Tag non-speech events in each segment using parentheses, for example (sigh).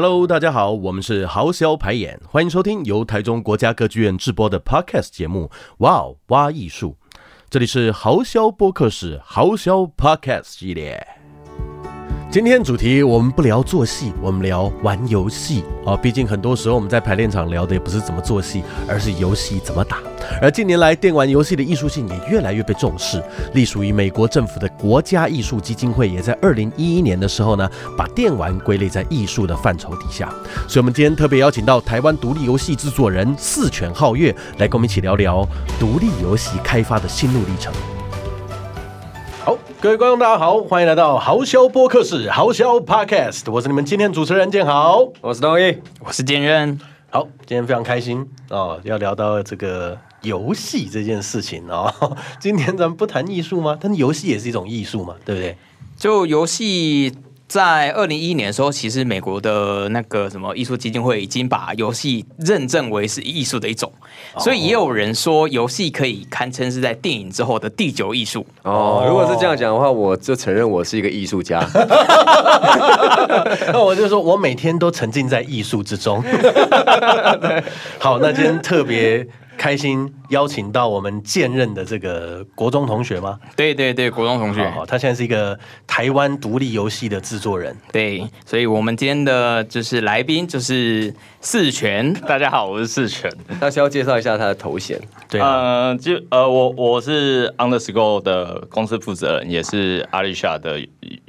Hello，大家好，我们是豪销排演，欢迎收听由台中国家歌剧院制播的 Podcast 节目。哇哦，哇艺术，这里是豪销播客室豪销 Podcast 系列。今天主题我们不聊做戏，我们聊玩游戏啊。毕竟很多时候我们在排练场聊的也不是怎么做戏，而是游戏怎么打。而近年来电玩游戏的艺术性也越来越被重视，隶属于美国政府的国家艺术基金会也在二零一一年的时候呢，把电玩归类在艺术的范畴底下。所以，我们今天特别邀请到台湾独立游戏制作人四犬皓月来跟我们一起聊聊独立游戏开发的心路历程。好，各位观众，大家好，欢迎来到豪销播客室豪销 Podcast，我是你们今天主持人建豪，我是东义，我是建任。好，今天非常开心哦，要聊到这个游戏这件事情哦。(laughs) 今天咱们不谈艺术吗？但游戏也是一种艺术嘛，对不对？就游戏。在二零一一年的时候，其实美国的那个什么艺术基金会已经把游戏认证为是艺术的一种，所以也有人说游戏可以堪称是在电影之后的第九艺术。哦，如果是这样讲的话，我就承认我是一个艺术家。(laughs) 那我就说我每天都沉浸在艺术之中。(laughs) 好，那今天特别。开心邀请到我们现任的这个国中同学吗？对对对，国中同学，好，他现在是一个台湾独立游戏的制作人。对，所以我们今天的就是来宾就是四全。大家好，我是四全。那需要介绍一下他的头衔。对、啊，呃，就呃，我我是 Underscore 的公司负责人，也是 Alicia 的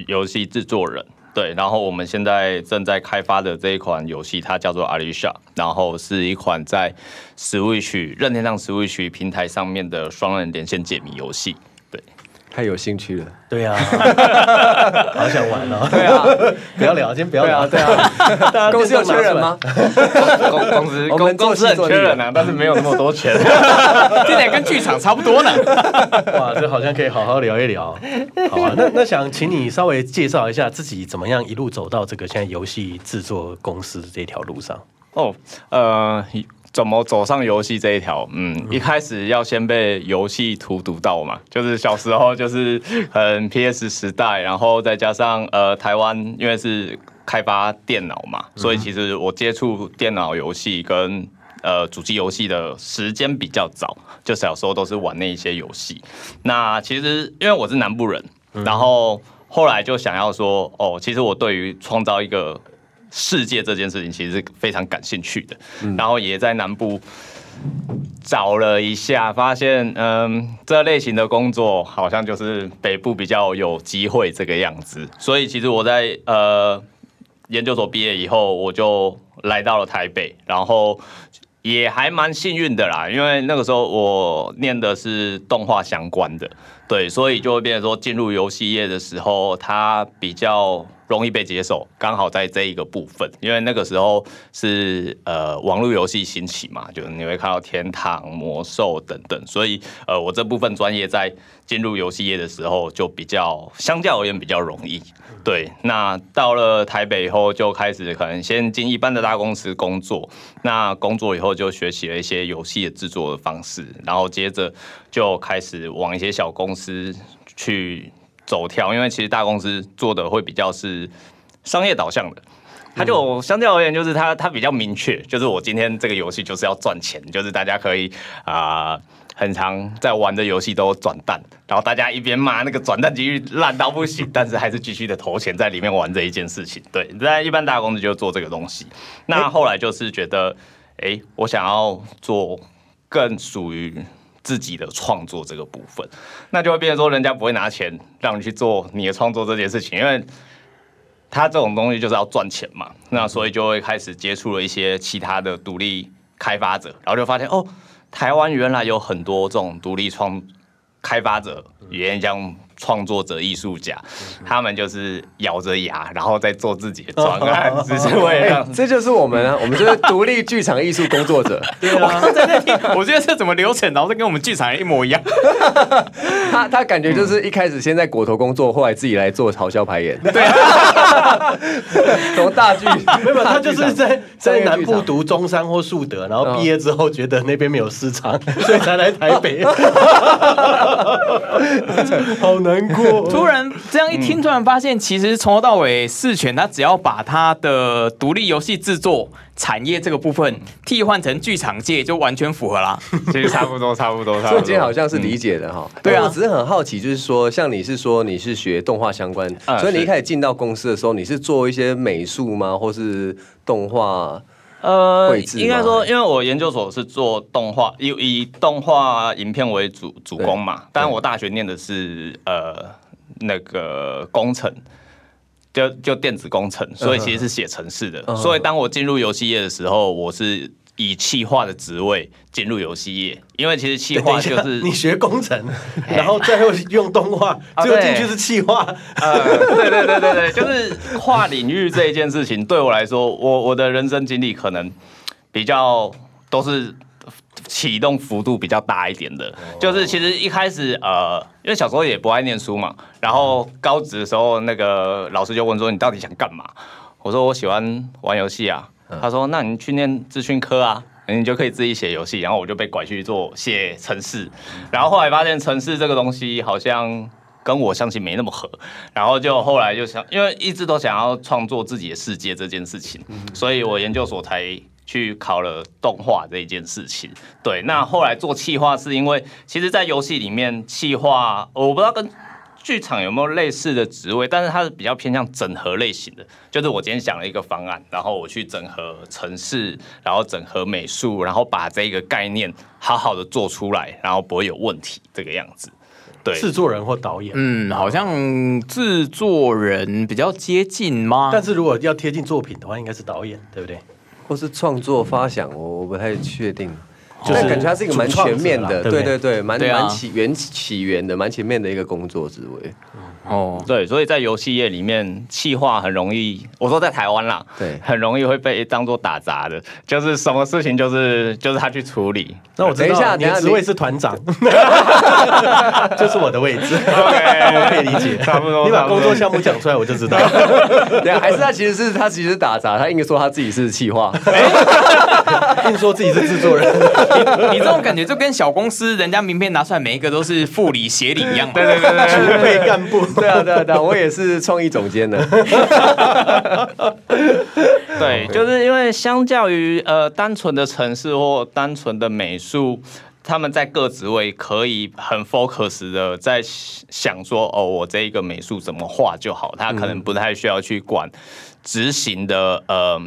游戏制作人。对，然后我们现在正在开发的这一款游戏，它叫做阿丽莎然后是一款在 Switch 任天堂 Switch 平台上面的双人连线解谜游戏。对，太有兴趣了。对啊，(laughs) 好想玩哦。对啊，不要聊，先不要聊。对啊，(laughs) 公司有缺人吗？(laughs) 公公司公公司很缺人啊，但是没有那么多钱。现在跟剧场差不多呢。哇，这好像可以好好聊一聊。好啊，那那想请你稍微介绍一下自己怎么样一路走到这个现在游戏制作公司这条路上。哦，呃。怎么走上游戏这一条？嗯，一开始要先被游戏荼毒到嘛，(laughs) 就是小时候就是很 PS 时代，然后再加上呃台湾因为是开发电脑嘛，所以其实我接触电脑游戏跟呃主机游戏的时间比较早，就小时候都是玩那一些游戏。那其实因为我是南部人，然后后来就想要说，哦，其实我对于创造一个。世界这件事情其实是非常感兴趣的，然后也在南部找了一下，发现嗯，这类型的工作好像就是北部比较有机会这个样子，所以其实我在呃研究所毕业以后，我就来到了台北，然后也还蛮幸运的啦，因为那个时候我念的是动画相关的，对，所以就会变成说进入游戏业的时候，它比较。容易被接受，刚好在这一个部分，因为那个时候是呃网络游戏兴起嘛，就是你会看到天堂、魔兽等等，所以呃我这部分专业在进入游戏业的时候就比较相较而言比较容易。对，那到了台北以后就开始可能先进一般的大公司工作，那工作以后就学习了一些游戏的制作的方式，然后接着就开始往一些小公司去。走跳，因为其实大公司做的会比较是商业导向的，它就相对而言就是它它比较明确，就是我今天这个游戏就是要赚钱，就是大家可以啊、呃、很常在玩的游戏都转蛋，然后大家一边骂那个转蛋机率烂到不行，但是还是继续的投钱在里面玩这一件事情。对，在一般大公司就做这个东西。那后来就是觉得，哎、欸，我想要做更属于。自己的创作这个部分，那就会变成说，人家不会拿钱让你去做你的创作这件事情，因为他这种东西就是要赚钱嘛。那所以就会开始接触了一些其他的独立开发者，然后就发现哦，台湾原来有很多这种独立创开发者，也将。创作者、艺术家，他们就是咬着牙，然后在做自己的专案，(laughs) 只是为了、欸、这就是我们啊，(laughs) 我们就是独立剧场艺术工作者。对啊，我在听，我觉得这怎么流程，然后跟我们剧场一模一样。(laughs) 他他感觉就是一开始先在果头工作，后来自己来做嘲笑排演。对，啊从大剧没有，他就是在在南部读中山或树德，然后毕业之后觉得那边没有市场，所以才来台北。好呢。难过。突然这样一听，突然发现，其实从头到尾，四全他只要把他的独立游戏制作产业这个部分替换成剧场界，就完全符合啦。(laughs) 其实差不多，差不多，差不多。瞬间好像是理解的哈。对啊，我只是很好奇，就是说，像你是说你是学动画相关，所以你一开始进到公司的时候，你是做一些美术吗，或是动画？呃，应该说，因为我研究所是做动画，以以动画影片为主主攻嘛。但我大学念的是呃那个工程，就就电子工程，所以其实是写程式的。所以当我进入游戏业的时候，我是。以企划的职位进入游戏业，因为其实企划就是你学工程，(laughs) 然后最后用动画，(laughs) 最后进去是企划。呃，对对对对对，就是跨领域这一件事情，对我来说，我我的人生经历可能比较都是启动幅度比较大一点的。就是其实一开始呃，因为小时候也不爱念书嘛，然后高职的时候，那个老师就问说：“你到底想干嘛？”我说：“我喜欢玩游戏啊。”他说：“那你去念资讯科啊，你就可以自己写游戏。”然后我就被拐去做写程式，然后后来发现程式这个东西好像跟我相信没那么合，然后就后来就想，因为一直都想要创作自己的世界这件事情，所以我研究所才去考了动画这一件事情。对，那后来做企划是因为，其实，在游戏里面企划，我不知道跟。剧场有没有类似的职位？但是它是比较偏向整合类型的，就是我今天想了一个方案，然后我去整合城市，然后整合美术，然后把这个概念好好的做出来，然后不会有问题，这个样子。对，制作人或导演，嗯，好像制作人比较接近吗？但是如果要贴近作品的话，应该是导演，对不对？或是创作发想，我我不太确定。就是感觉它是一个蛮全面的，对对对，蛮蛮起源起源的，蛮全面的一个工作职位。哦，对，所以在游戏业里面，企划很容易，我说在台湾啦，对，(laughs) 很容易会被当做打杂的，就是什么事情就是就是他去处理。那我等一下，你的职位是团长，(laughs) 就是我的位置。(laughs) OK，我可以理解，差不多。你把工作项目讲出来，我就知道。对，还是他其实是他其实是打杂，他应该说他自己是企划，(laughs) 硬说自己是制作人。(laughs) 你你这种感觉就跟小公司人家名片拿出来，每一个都是副理、协理一样。对对对对，(laughs) 储备干部。对啊，对啊，对啊，我也是创意总监的。对，就是因为相较于呃单纯的城市或单纯的美术，他们在各职位可以很 focus 的在想说，哦，我这一个美术怎么画就好，他可能不太需要去管执行的呃。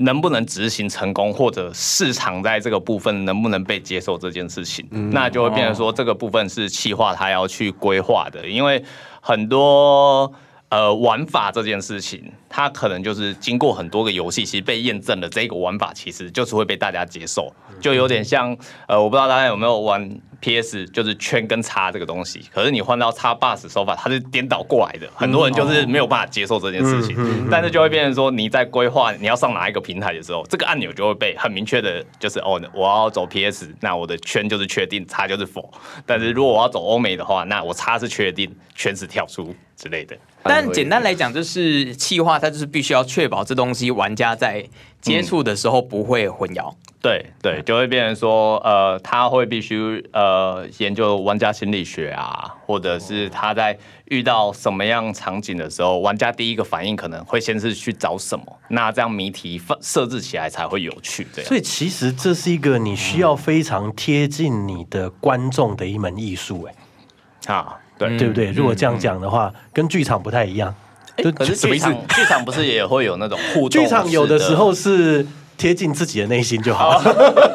能不能执行成功，或者市场在这个部分能不能被接受这件事情，嗯、那就会变成说这个部分是企划他要去规划的，因为很多呃玩法这件事情，它可能就是经过很多个游戏，其实被验证了这个玩法其实就是会被大家接受，就有点像呃，我不知道大家有没有玩。P.S. 就是圈跟叉这个东西，可是你换到叉 bus 手法，它是颠倒过来的，很多人就是没有办法接受这件事情。嗯哦、但是就会变成说，你在规划你要上哪一个平台的时候，这个按钮就会被很明确的，就是哦，我要走 P.S. 那我的圈就是确定，叉就是否。但是如果我要走欧美的话，那我叉是确定，圈是跳出之类的。但简单来讲，就是企划，它就是必须要确保这东西玩家在接触的时候不会混淆。嗯对对，就会变成说，呃，他会必须呃研究玩家心理学啊，或者是他在遇到什么样场景的时候，玩家第一个反应可能会先是去找什么，那这样谜题设置起来才会有趣。对，所以其实这是一个你需要非常贴近你的观众的一门艺术，哎，啊，对对不对？如果这样讲的话，跟剧场不太一样。可是剧场剧场不是也会有那种互动？剧场有的时候是。贴近自己的内心就好，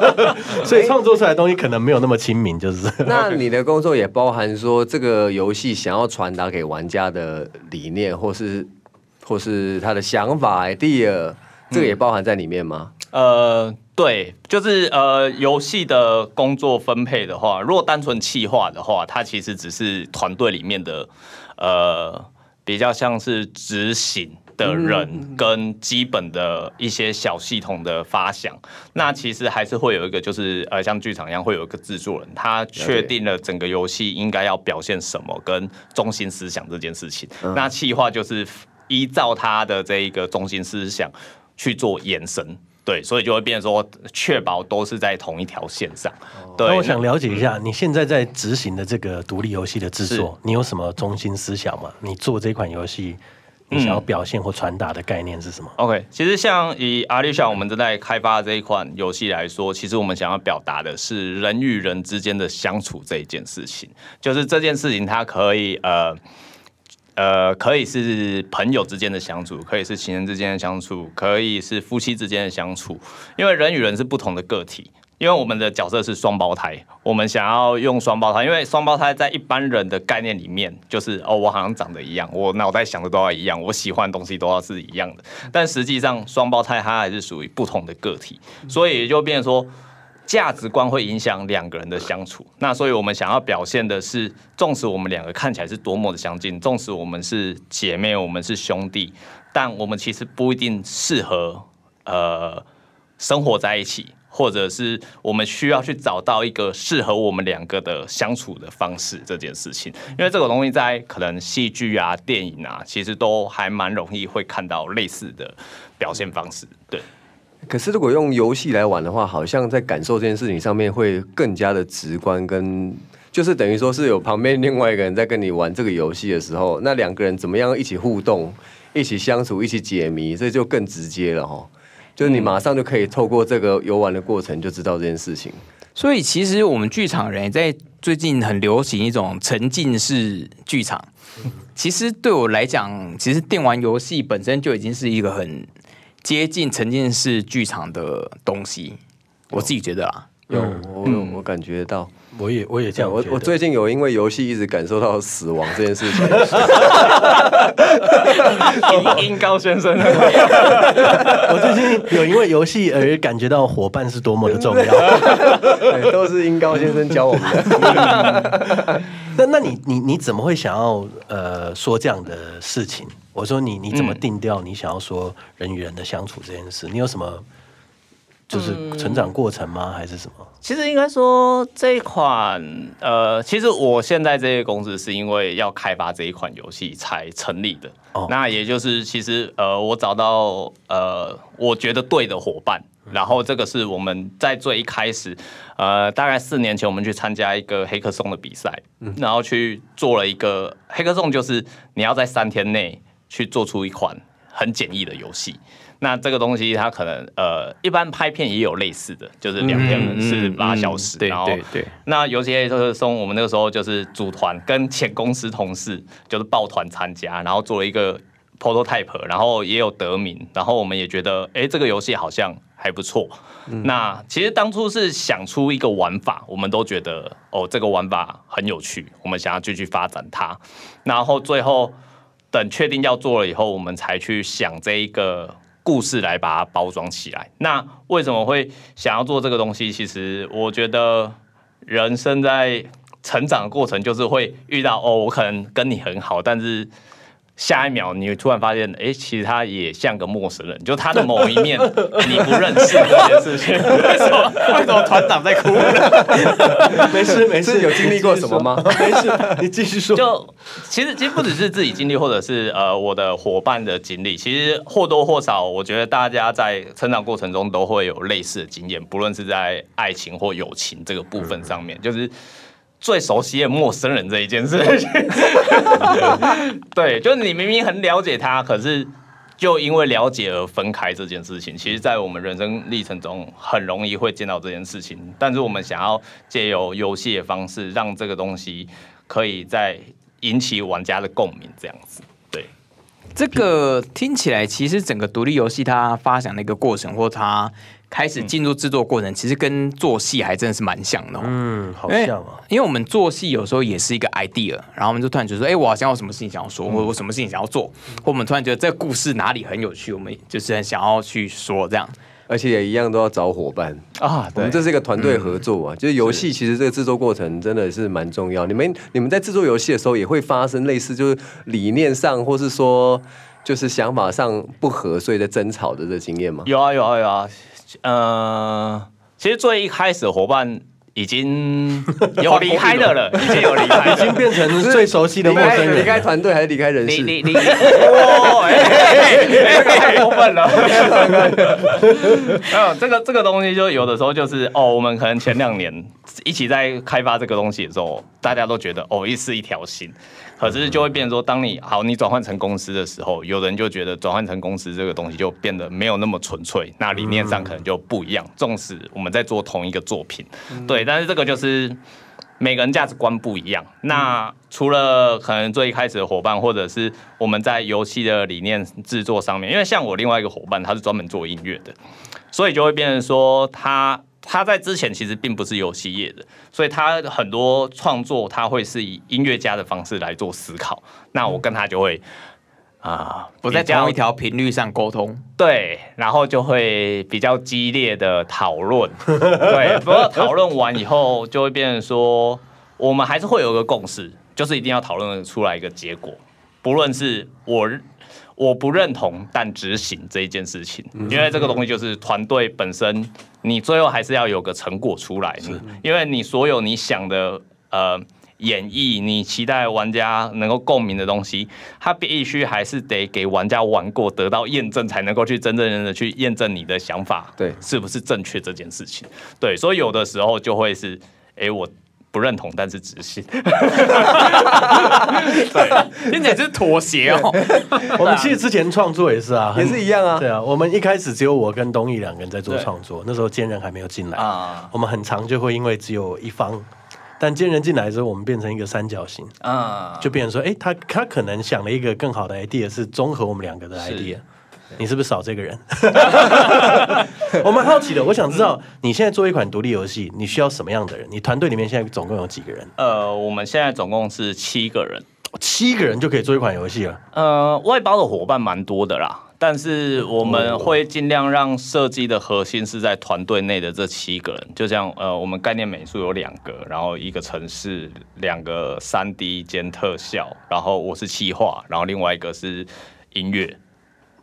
(laughs) 所以创作出来的东西可能没有那么亲民，就是。(laughs) 那你的工作也包含说，这个游戏想要传达给玩家的理念，或是或是他的想法 idea，这个也包含在里面吗？嗯、呃，对，就是呃，游戏的工作分配的话，如果单纯企划的话，它其实只是团队里面的呃，比较像是执行。的人跟基本的一些小系统的发想，那其实还是会有一个，就是呃，像剧场一样，会有一个制作人，他确定了整个游戏应该要表现什么跟中心思想这件事情。那企划就是依照他的这一个中心思想去做延伸。对，所以就会变成说确保都是在同一条线上。对，那我想了解一下，你现在在执行的这个独立游戏的制作，你有什么中心思想吗？你做这款游戏？你想要表现或传达的概念是什么？嗯，OK，其实像以阿丽像我们正在开发的这一款游戏来说，其实我们想要表达的是人与人之间的相处这一件事情，就是这件事情它可以呃呃可以是朋友之间的相处，可以是情人之间的相处，可以是夫妻之间的相处，因为人与人是不同的个体。因为我们的角色是双胞胎，我们想要用双胞胎，因为双胞胎在一般人的概念里面，就是哦，我好像长得一样，我脑袋想的都要一样，我喜欢的东西都要是一样的。但实际上，双胞胎它还是属于不同的个体，所以就变说，价值观会影响两个人的相处。那所以我们想要表现的是，纵使我们两个看起来是多么的相近，纵使我们是姐妹，我们是兄弟，但我们其实不一定适合呃生活在一起。或者是我们需要去找到一个适合我们两个的相处的方式这件事情，因为这个东西在可能戏剧啊、电影啊，其实都还蛮容易会看到类似的表现方式。对。可是如果用游戏来玩的话，好像在感受这件事情上面会更加的直观，跟就是等于说是有旁边另外一个人在跟你玩这个游戏的时候，那两个人怎么样一起互动、一起相处、一起解谜，这就更直接了哈。就是你马上就可以透过这个游玩的过程就知道这件事情。所以其实我们剧场人在最近很流行一种沉浸式剧场。其实对我来讲，其实电玩游戏本身就已经是一个很接近沉浸式剧场的东西。我自己觉得啊，有我我感觉到。我也我也这样，我我最近有因为游戏一直感受到死亡这件事情。(laughs) 音高先生，(laughs) 我最近有因为游戏而感觉到伙伴是多么的重要。对，都是音高先生教我们的。(laughs) 那那你你你怎么会想要呃说这样的事情？我说你你怎么定调你想要说人与人的相处这件事？你有什么？就是成长过程吗？还是什么？其实应该说这一款，呃，其实我现在这个公司是因为要开发这一款游戏才成立的。哦，那也就是其实呃，我找到呃，我觉得对的伙伴，然后这个是我们在最一开始，呃，大概四年前我们去参加一个黑客松的比赛，然后去做了一个黑客松，就是你要在三天内去做出一款很简易的游戏。那这个东西它可能呃，一般拍片也有类似的，就是两天四十八小时，然后那有些就是从我们那个时候就是组团跟前公司同事就是抱团参加，然后做了一个 prototype，然后也有得名，然后我们也觉得哎，这个游戏好像还不错。那其实当初是想出一个玩法，我们都觉得哦，这个玩法很有趣，我们想要继续发展它。然后最后等确定要做了以后，我们才去想这一个。故事来把它包装起来。那为什么会想要做这个东西？其实我觉得人生在成长的过程，就是会遇到哦，我可能跟你很好，但是。下一秒，你会突然发现，哎、欸，其实他也像个陌生人，就他的某一面 (laughs) 你不认识这件事情。为什么？为什么团长在哭？(laughs) 没事没事，有经历过什么吗？(laughs) 没事，你继续说。就其实其实不只是自己经历，或者是呃我的伙伴的经历，其实或多或少，我觉得大家在成长过程中都会有类似的经验，不论是在爱情或友情这个部分上面，就是。最熟悉的陌生人这一件事情，(laughs) 对，就是你明明很了解他，可是就因为了解而分开这件事情，其实，在我们人生历程中很容易会见到这件事情。但是我们想要借由游戏的方式，让这个东西可以再引起玩家的共鸣，这样子。对，这个听起来其实整个独立游戏它发展的一个过程，或它。开始进入制作过程，其实跟做戏还真的是蛮像的。嗯，好像啊。因为我们做戏有时候也是一个 idea，然后我们就突然觉得说，哎，我好像有什么事情想要说，或者我什么事情想要做，或我们突然觉得这个故事哪里很有趣，我们就是很想要去说这样。而且也一样都要找伙伴啊。我们这是一个团队合作啊。就是游戏其实这个制作过程真的是蛮重要。你们你们在制作游戏的时候，也会发生类似就是理念上，或是说就是想法上不合，所以在争吵的这个经验吗？有啊有啊有啊。呃，其实最一开始伙伴已经有离开的了，(laughs) 已经有离开，已经变成最熟悉的陌生人。离开团队还是离开人事？你你你，太过分了。没有这个这个东西，就有的时候就是哦，我们可能前两年一起在开发这个东西的时候，大家都觉得哦，一是一条心。可是就会变成说，当你好，你转换成公司的时候，有人就觉得转换成公司这个东西就变得没有那么纯粹，那理念上可能就不一样。纵使我们在做同一个作品，对，但是这个就是每个人价值观不一样。那除了可能最一开始的伙伴，或者是我们在游戏的理念制作上面，因为像我另外一个伙伴，他是专门做音乐的，所以就会变成说他。他在之前其实并不是游戏业的，所以他很多创作他会是以音乐家的方式来做思考。那我跟他就会啊，不在同一条频率上沟通，对，然后就会比较激烈的讨论，(laughs) 对，不过讨论完以后就会变成说，我们还是会有一个共识，就是一定要讨论出来一个结果，不论是我。我不认同，但执行这一件事情，因为这个东西就是团队本身，你最后还是要有个成果出来。是，因为你所有你想的呃演绎，你期待玩家能够共鸣的东西，它必须还是得给玩家玩过，得到验证，才能够去真正的去验证你的想法，对，是不是正确这件事情。对，所以有的时候就会是，哎，我。不认同，但是执行。(laughs) 对，听起来是妥协哦。(laughs) 我们其实之前创作也是啊，(laughs) 也是一样啊。对啊，我们一开始只有我跟东义两个人在做创作，那时候坚人还没有进来啊。我们很长就会因为只有一方，但坚人进来之后，我们变成一个三角形啊，就变成说，哎，他他可能想了一个更好的 idea，是综合我们两个的 idea。你是不是少这个人？(laughs) 我蛮好奇的，我想知道你现在做一款独立游戏，你需要什么样的人？你团队里面现在总共有几个人？呃，我们现在总共是七个人，七个人就可以做一款游戏了。呃，外包的伙伴蛮多的啦，但是我们会尽量让设计的核心是在团队内的这七个人。就像呃，我们概念美术有两个，然后一个城市，两个三 D 兼特效，然后我是企划，然后另外一个是音乐。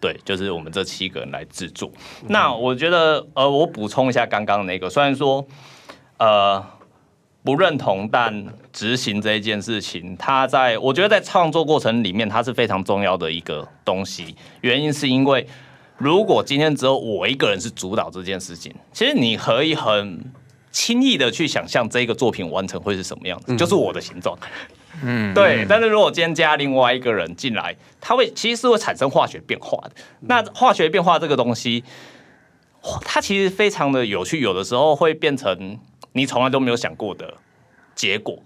对，就是我们这七个人来制作。那我觉得，呃，我补充一下刚刚那个，虽然说，呃，不认同，但执行这一件事情，它在我觉得在创作过程里面，它是非常重要的一个东西。原因是因为，如果今天只有我一个人是主导这件事情，其实你可以很轻易的去想象这个作品完成会是什么样子，就是我的形状。嗯，对。但是如果今天加另外一个人进来，他会其实是会产生化学变化的。那化学变化这个东西，它其实非常的有趣，有的时候会变成你从来都没有想过的结果。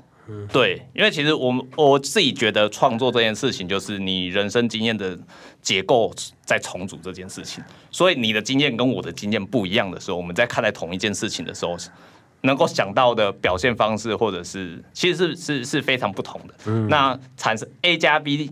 对，因为其实我我自己觉得创作这件事情，就是你人生经验的结构在重组这件事情。所以你的经验跟我的经验不一样的时候，我们在看待同一件事情的时候。能够想到的表现方式，或者是其实是是是非常不同的。嗯，那产生 A 加 B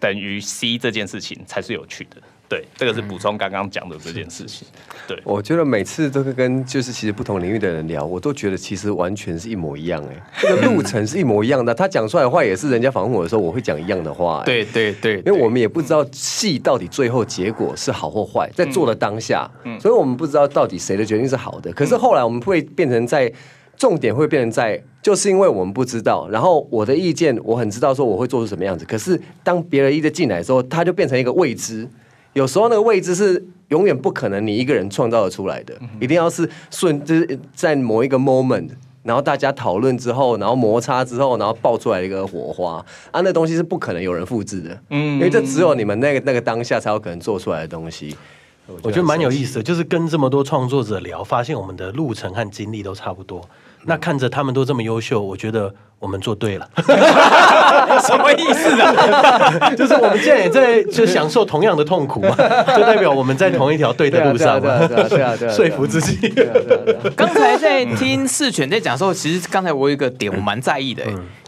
等于 C 这件事情才是有趣的。对，这个是补充刚刚讲的这件事情。对，我觉得每次都是跟就是其实不同领域的人聊，我都觉得其实完全是一模一样哎，这个路程是一模一样的。他讲出来的话也是人家访问我的时候，我会讲一样的话。对对对，因为我们也不知道戏到底最后结果是好或坏，在做的当下，所以我们不知道到底谁的决定是好的。可是后来我们会变成在重点会变成在，就是因为我们不知道，然后我的意见我很知道说我会做出什么样子，可是当别人意见进来的时候，他就变成一个未知。有时候那个位置是永远不可能你一个人创造的出来的，一定要是顺，就是在某一个 moment，然后大家讨论之后，然后摩擦之后，然后爆出来一个火花啊，那东西是不可能有人复制的，嗯，因为这只有你们那个那个当下才有可能做出来的东西。我觉得蛮有意思的，就是跟这么多创作者聊，发现我们的路程和经历都差不多。那看着他们都这么优秀，我觉得我们做对了。(laughs) 什么意思啊？(laughs) 就是我们现在也在就享受同样的痛苦嘛，(laughs) 就代表我们在同一条对的路上嘛。对啊，对啊，对啊，说服自己。刚才在听四犬在讲的时候，其实刚才我有一个点我蛮在意的，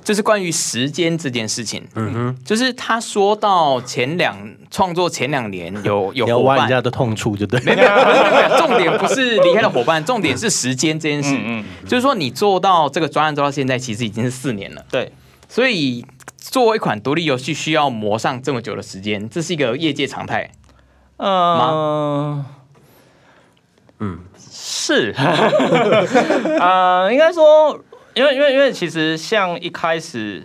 就是关于时间这件事情。嗯哼，就是他说到前两创作前两年有有 (laughs) 伙伴人家的痛处，就对。没有没有没有，重点不是离开了伙伴，重点是时间这件事。嗯，就是说你做到这个专案做到现在，其实已经是四年了。对。所以，作为一款独立游戏，需要磨上这么久的时间，这是一个业界常态。嗯，吗？嗯，是，(laughs) 呃，应该说，因为因为因为其实像一开始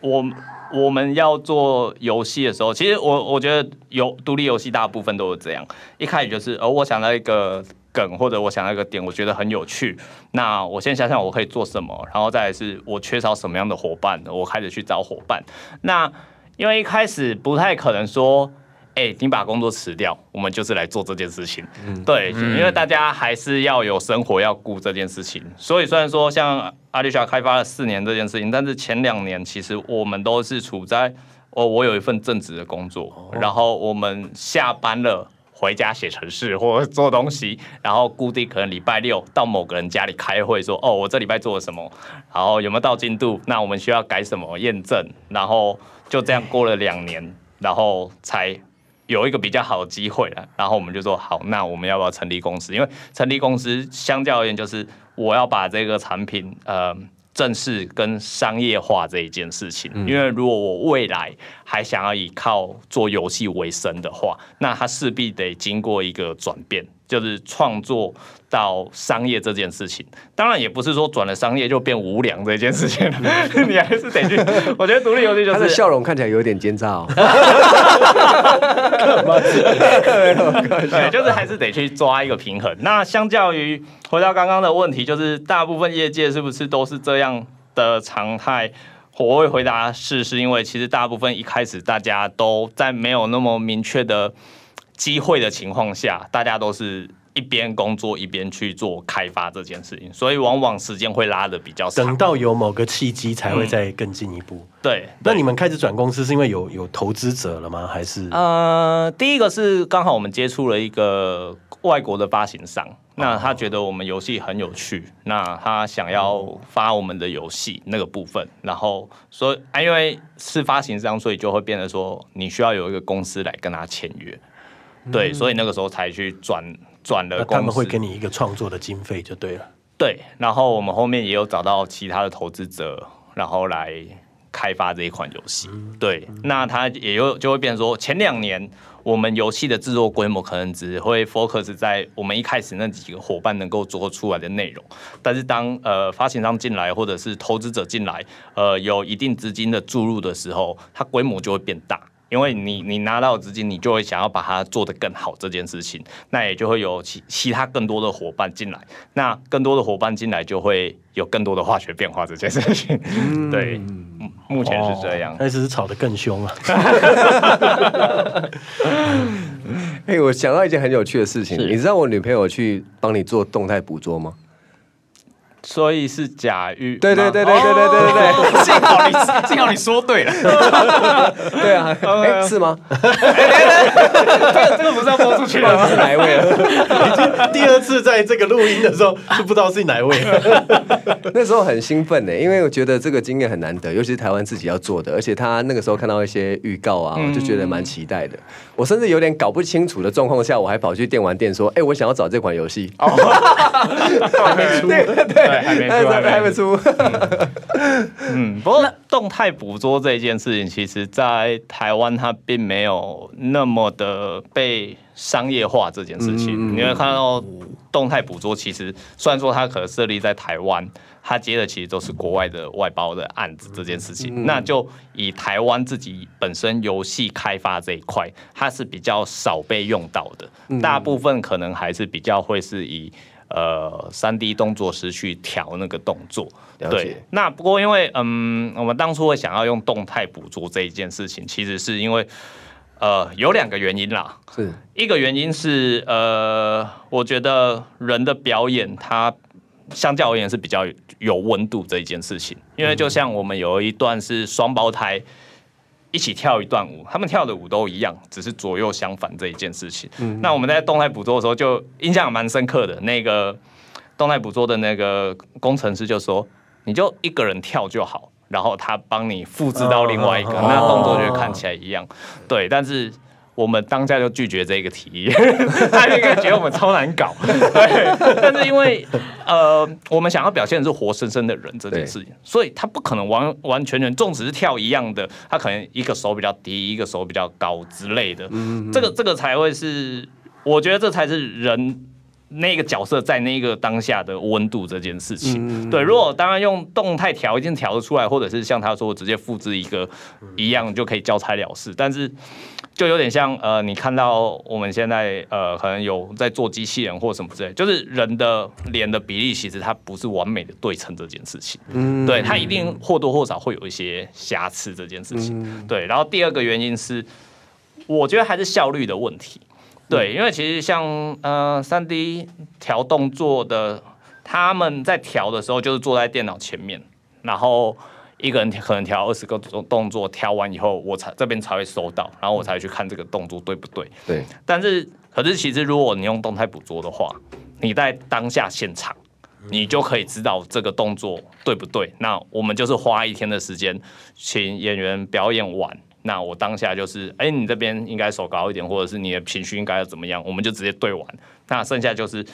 我我们要做游戏的时候，其实我我觉得游独立游戏大部分都是这样，一开始就是哦，我想到一个梗或者我想到一个点，我觉得很有趣，那我先想想我可以做什么，然后再是我缺少什么样的伙伴，我开始去找伙伴。那因为一开始不太可能说。哎、欸，你把工作辞掉，我们就是来做这件事情。嗯、对，因为大家还是要有生活要顾这件事情。所以虽然说像阿丽莎开发了四年这件事情，但是前两年其实我们都是处在哦，我有一份正职的工作，哦、然后我们下班了回家写程式或者做东西，然后固定可能礼拜六到某个人家里开会说，说哦，我这礼拜做了什么，然后有没有到进度，那我们需要改什么验证，然后就这样过了两年，然后才。有一个比较好的机会了，然后我们就说好，那我们要不要成立公司？因为成立公司相较而言，就是我要把这个产品呃正式跟商业化这一件事情。因为如果我未来还想要以靠做游戏为生的话，那它势必得经过一个转变。就是创作到商业这件事情，当然也不是说转了商业就变无良这件事情，(laughs) (laughs) 你还是得去。(laughs) 我觉得独立游戏就是他的笑容看起来有点奸诈哦。对，就是还是得去抓一个平衡。那相较于回到刚刚的问题，就是大部分业界是不是都是这样的常态？我会回答是，是因为其实大部分一开始大家都在没有那么明确的。机会的情况下，大家都是一边工作一边去做开发这件事情，所以往往时间会拉的比较长。等到有某个契机才会再更进一步。嗯、对，那你们开始转公司是因为有有投资者了吗？还是？呃，第一个是刚好我们接触了一个外国的发行商，那他觉得我们游戏很有趣，那他想要发我们的游戏那个部分，然后说啊，因为是发行商，所以就会变得说你需要有一个公司来跟他签约。对，所以那个时候才去转转了公司。他们会给你一个创作的经费就对了。对，然后我们后面也有找到其他的投资者，然后来开发这一款游戏。对，那他也有就会变成说，前两年我们游戏的制作规模可能只会 focus 在我们一开始那几个伙伴能够做出来的内容，但是当呃发行商进来或者是投资者进来，呃有一定资金的注入的时候，它规模就会变大。因为你你拿到资金，你就会想要把它做得更好这件事情，那也就会有其其他更多的伙伴进来，那更多的伙伴进来就会有更多的化学变化这件事情。嗯、对，目前是这样，但是是吵得更凶啊！(laughs) 哎，我想到一件很有趣的事情，你知道我女朋友去帮你做动态捕捉吗？所以是假玉，对对对对对对对对对，幸好你幸好你说对了，(laughs) 对啊，(laughs) 哎是吗？(laughs) 出去了吗？是哪一位了？已经第二次在这个录音的时候就不知道是哪一位了。(laughs) 那时候很兴奋呢，因为我觉得这个经验很难得，尤其是台湾自己要做的，而且他那个时候看到一些预告啊，我就觉得蛮期待的。我甚至有点搞不清楚的状况下，我还跑去电玩店说：“哎，我想要找这款游戏。”哦还没出，对对。还没出，还没出。嗯，不过动态捕捉这一件事情，其实，在台湾它并没有那么的被商业化。这件事情，你会看到动态捕捉，其实虽然说它可能设立在台湾，它接的其实都是国外的外包的案子。这件事情，那就以台湾自己本身游戏开发这一块，它是比较少被用到的。大部分可能还是比较会是以。呃，三 D 动作师去调那个动作。对。那不过因为，嗯，我们当初会想要用动态捕捉这一件事情，其实是因为，呃，有两个原因啦。是。一个原因是，呃，我觉得人的表演它相较而言是比较有温度这一件事情，因为就像我们有一段是双胞胎。一起跳一段舞，他们跳的舞都一样，只是左右相反这一件事情。嗯、那我们在动态捕捉的时候，就印象蛮深刻的。那个动态捕捉的那个工程师就说：“你就一个人跳就好，然后他帮你复制到另外一个，哦、那动作就看起来一样。哦”对，但是。我们当下就拒绝这个提议，他应该觉得我们超难搞。对，但是因为呃，我们想要表现的是活生生的人这件事情，所以他不可能完完全全，纵使是跳一样的，他可能一个手比较低，一个手比较高之类的。这个这个才会是，我觉得这才是人那个角色在那个当下的温度这件事情。对，如果当然用动态调一定调得出来，或者是像他说直接复制一个一样就可以交差了事，但是。就有点像呃，你看到我们现在呃，可能有在做机器人或什么之类，就是人的脸的比例，其实它不是完美的对称这件事情，嗯，对，它一定或多或少会有一些瑕疵这件事情，嗯、对。然后第二个原因是，我觉得还是效率的问题，对，因为其实像呃三 D 调动作的，他们在调的时候就是坐在电脑前面，然后。一个人可能调二十个动动作，调完以后我才这边才会收到，然后我才会去看这个动作对不对？对。但是，可是其实如果你用动态捕捉的话，你在当下现场，你就可以知道这个动作对不对。那我们就是花一天的时间，请演员表演完，那我当下就是，哎，你这边应该手高一点，或者是你的情绪应该要怎么样，我们就直接对完。那剩下就是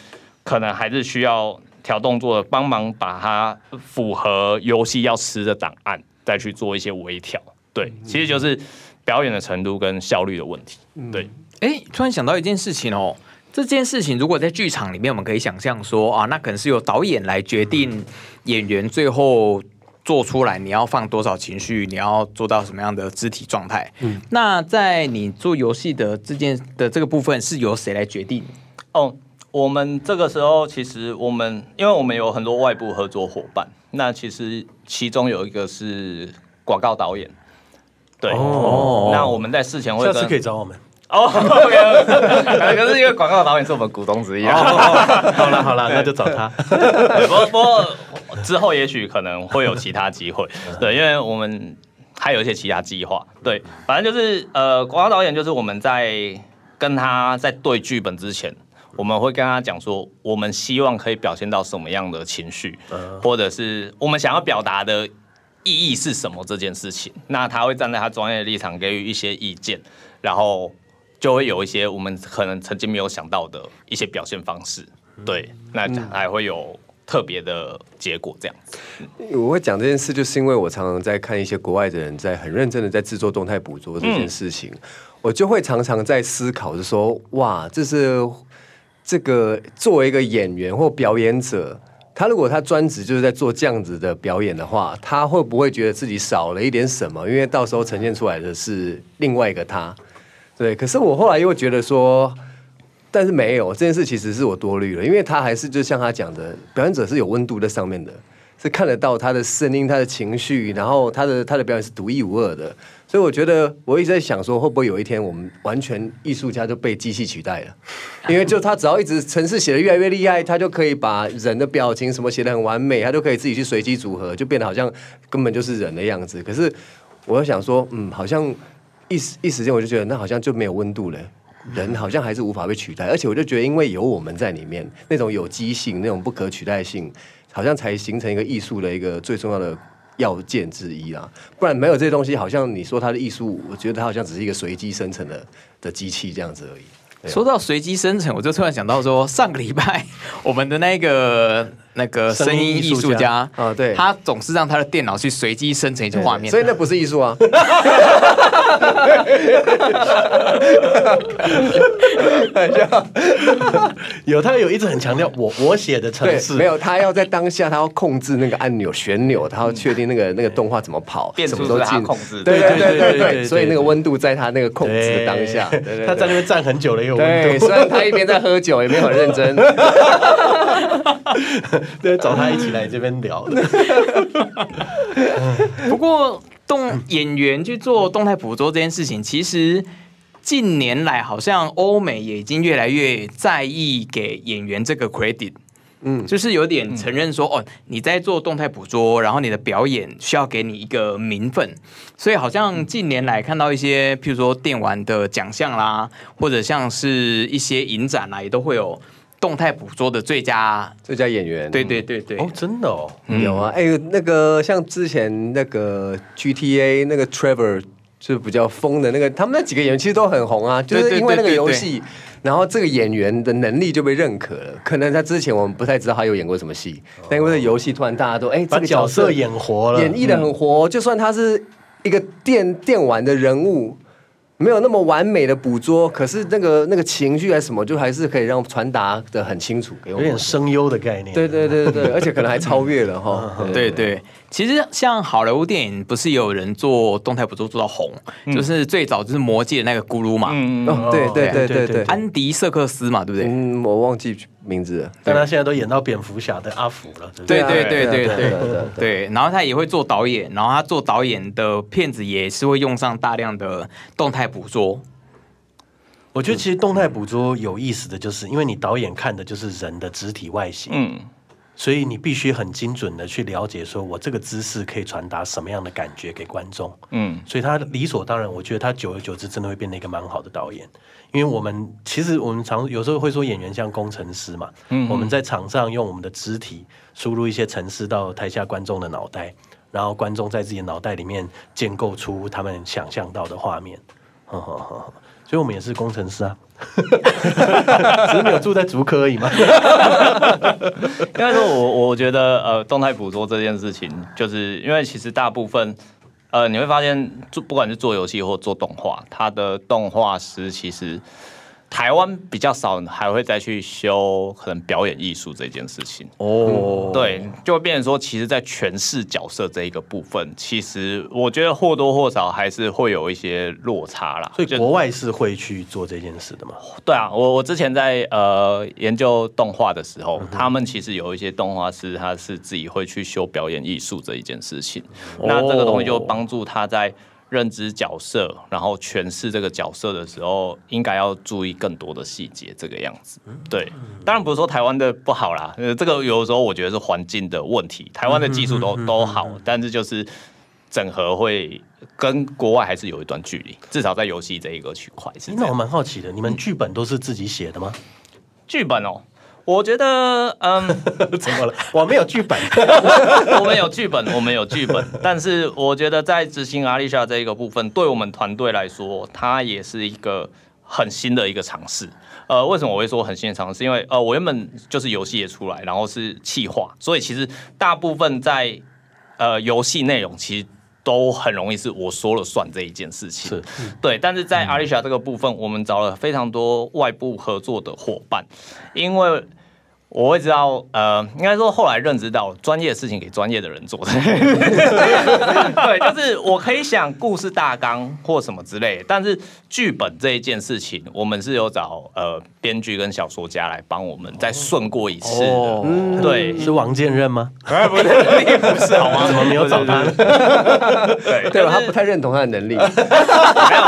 可能还是需要。调动作，帮忙把它符合游戏要吃的档案，再去做一些微调。对，其实就是表演的程度跟效率的问题。对，哎、欸，突然想到一件事情哦，这件事情如果在剧场里面，我们可以想象说啊，那可能是由导演来决定演员最后做出来，你要放多少情绪，你要做到什么样的肢体状态。嗯，那在你做游戏的这件的这个部分，是由谁来决定？哦。我们这个时候，其实我们因为我们有很多外部合作伙伴，那其实其中有一个是广告导演，对，哦，那我们在事前会下次可以找我们哦 (laughs) 可是因为广告导演是我们股东之一，哦，(laughs) 好了好了，那就找他。不过不过之后也许可能会有其他机会，对，因为我们还有一些其他计划，对，反正就是呃，广告导演就是我们在跟他在对剧本之前。我们会跟他讲说，我们希望可以表现到什么样的情绪，或者是我们想要表达的意义是什么这件事情。那他会站在他专业的立场给予一些意见，然后就会有一些我们可能曾经没有想到的一些表现方式。对，那还会有特别的结果这样子。我会讲这件事，就是因为我常常在看一些国外的人在很认真的在制作动态捕捉这件事情，我就会常常在思考，就说哇，这是。这个作为一个演员或表演者，他如果他专职就是在做这样子的表演的话，他会不会觉得自己少了一点什么？因为到时候呈现出来的是另外一个他。对，可是我后来又觉得说，但是没有这件事，其实是我多虑了，因为他还是就像他讲的，表演者是有温度在上面的，是看得到他的声音、他的情绪，然后他的他的表演是独一无二的。所以我觉得，我一直在想说，会不会有一天我们完全艺术家就被机器取代了？(laughs) 因为就他只要一直程式写得越来越厉害，他就可以把人的表情什么写得很完美，他就可以自己去随机组合，就变得好像根本就是人的样子。可是我又想说，嗯，好像一时一时间我就觉得那好像就没有温度了，人好像还是无法被取代。而且我就觉得，因为有我们在里面，那种有机性、那种不可取代性，好像才形成一个艺术的一个最重要的。要件之一啦，不然没有这些东西，好像你说它的艺术，我觉得它好像只是一个随机生成的的机器这样子而已。说到随机生成，我就突然想到说，上个礼拜我们的那个那个声音艺术家啊，对，他总是让他的电脑去随机生成一些画面，所以那不是艺术啊。(laughs) (laughs) 有他有一直很强调我我写的程式，没有他要在当下他要控制那个按钮旋钮，他要确定那个那个动画怎么跑，变速都是他控制，对对对对对，所以那个温度在他那个控制的当下，他在那边站很久了，有温度。虽然他一边在喝酒，也没有很认真。(laughs) 对，找他一起来这边聊。不过，动演员去做动态捕捉这件事情，其实近年来好像欧美也已经越来越在意给演员这个 credit。嗯，就是有点承认说，哦，你在做动态捕捉，然后你的表演需要给你一个名分。所以，好像近年来看到一些，譬如说电玩的奖项啦，或者像是一些影展啦，也都会有。动态捕捉的最佳最佳演员，对对对对，哦，真的哦，有啊，哎，那个像之前那个 GTA 那个 Trevor 就是比较疯的那个，他们那几个演员其实都很红啊，就是因为那个游戏，然后这个演员的能力就被认可了。可能他之前我们不太知道他有演过什么戏，但因为这游戏突然大家都哎，这个角色演活了，演绎的很活，就算他是一个电电玩的人物。没有那么完美的捕捉，可是那个那个情绪还是什么，就还是可以让传达的很清楚给我，有点声优的概念。对对对对对，而且可能还超越了哈。对 (laughs) 对，其实像好莱坞电影，不是有人做动态捕捉做到红，就是最早就是《魔戒》的那个咕噜嘛。嗯哦，对对对对对，安迪·瑟克斯嘛，对不对？嗯，我忘记名字了。但他现在都演到蝙蝠侠的阿福了。对对对对对对，然后他也会做导演，然后他做导演的片子也是会用上大量的动态捕捉。我觉得其实动态捕捉有意思的就是，因为你导演看的就是人的肢体外形，嗯，所以你必须很精准的去了解，说我这个姿势可以传达什么样的感觉给观众，嗯，所以他理所当然，我觉得他久而久之真的会变成一个蛮好的导演，因为我们其实我们常有时候会说演员像工程师嘛，嗯，我们在场上用我们的肢体输入一些程式到台下观众的脑袋，然后观众在自己脑袋里面建构出他们想象到的画面，呵呵呵。所以我们也是工程师啊，(laughs) 只是没有住在竹科而已嘛。(laughs) 应该说我我觉得呃，动态捕捉这件事情，就是因为其实大部分呃，你会发现做不管是做游戏或做动画，它的动画师其实。台湾比较少，还会再去修可能表演艺术这件事情哦。对，就会变成说，其实，在诠释角色这一个部分，其实我觉得或多或少还是会有一些落差啦。所以国外是会去做这件事的吗？对啊，我我之前在呃研究动画的时候，嗯、他们其实有一些动画师，他是自己会去修表演艺术这一件事情。哦、那这个东西就帮助他在。认知角色，然后诠释这个角色的时候，应该要注意更多的细节，这个样子。对，当然不是说台湾的不好啦，呃，这个有的时候我觉得是环境的问题。台湾的技术都都好，但是就是整合会跟国外还是有一段距离，至少在游戏这一个区块是。那我蛮好奇的，你们剧本都是自己写的吗？剧本哦。我觉得，嗯，(laughs) 怎么了？(laughs) (laughs) 我没有剧本，我们有剧本，我们有剧本。但是我觉得在执行阿丽莎这一个部分，对我们团队来说，它也是一个很新的一个尝试。呃，为什么我会说很新的尝试？因为呃，我原本就是游戏也出来，然后是企划，所以其实大部分在呃游戏内容其实都很容易是我说了算这一件事情。是，对。但是在阿丽莎这个部分，我们找了非常多外部合作的伙伴，因为。我会知道，呃，应该说后来认知到专业的事情给专业的人做的，(laughs) 对，就是我可以想故事大纲或什么之类，但是剧本这一件事情，我们是有找呃编剧跟小说家来帮我们再顺过一次的。哦、对，是王建任吗？不是，不是，不是，好吗？怎么没有找他？对，对，他不太认同他的能力。没有，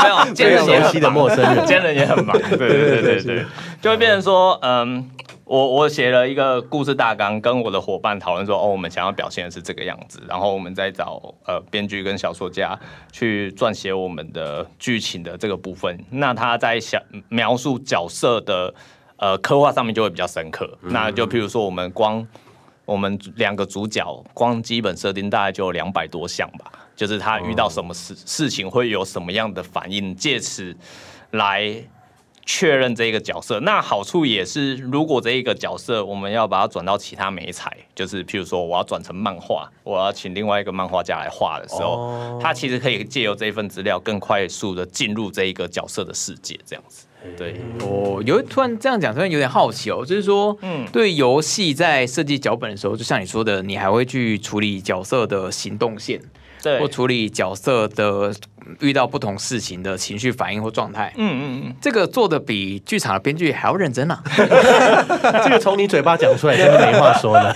没有，兼任游戏的陌生人，兼人也很忙。对，对，对，对，对，就会变成说，嗯。我我写了一个故事大纲，跟我的伙伴讨论说，哦，我们想要表现的是这个样子，然后我们再找呃编剧跟小说家去撰写我们的剧情的这个部分。那他在想描述角色的呃刻画上面就会比较深刻。嗯、那就譬如说，我们光我们两个主角光基本设定大概就有两百多项吧，就是他遇到什么事事情会有什么样的反应，借此来。确认这一个角色，那好处也是，如果这一个角色我们要把它转到其他媒材，就是譬如说我要转成漫画，我要请另外一个漫画家来画的时候，哦、他其实可以借由这一份资料更快速的进入这一个角色的世界，这样子。对，哦有突然这样讲，突然有点好奇哦，就是说，嗯，对游戏在设计脚本的时候，就像你说的，你还会去处理角色的行动线。对。或处理角色的遇到不同事情的情绪反应或状态，嗯嗯嗯，这个做的比剧场的编剧还要认真啊！(laughs) 这个从你嘴巴讲出来，真的没话说了。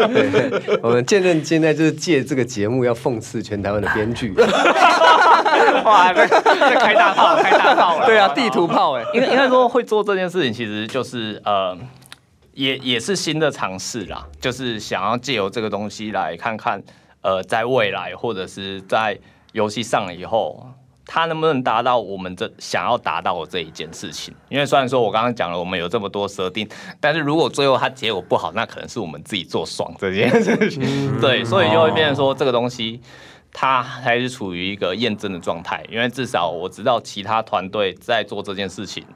(laughs) 我们见证现在就是借这个节目要讽刺全台湾的编剧。(laughs) 哇，在开大炮，开大炮了！对啊，地图炮哎，应该应该说会做这件事情，其实就是呃，也也是新的尝试啦，就是想要借由这个东西来看看。呃，在未来或者是在游戏上了以后，它能不能达到我们这想要达到的这一件事情？因为虽然说我刚刚讲了，我们有这么多设定，但是如果最后它结果不好，那可能是我们自己做爽这件事情。嗯、(laughs) 对，所以就会变成说，这个东西它还是处于一个验证的状态。因为至少我知道其他团队在做这件事情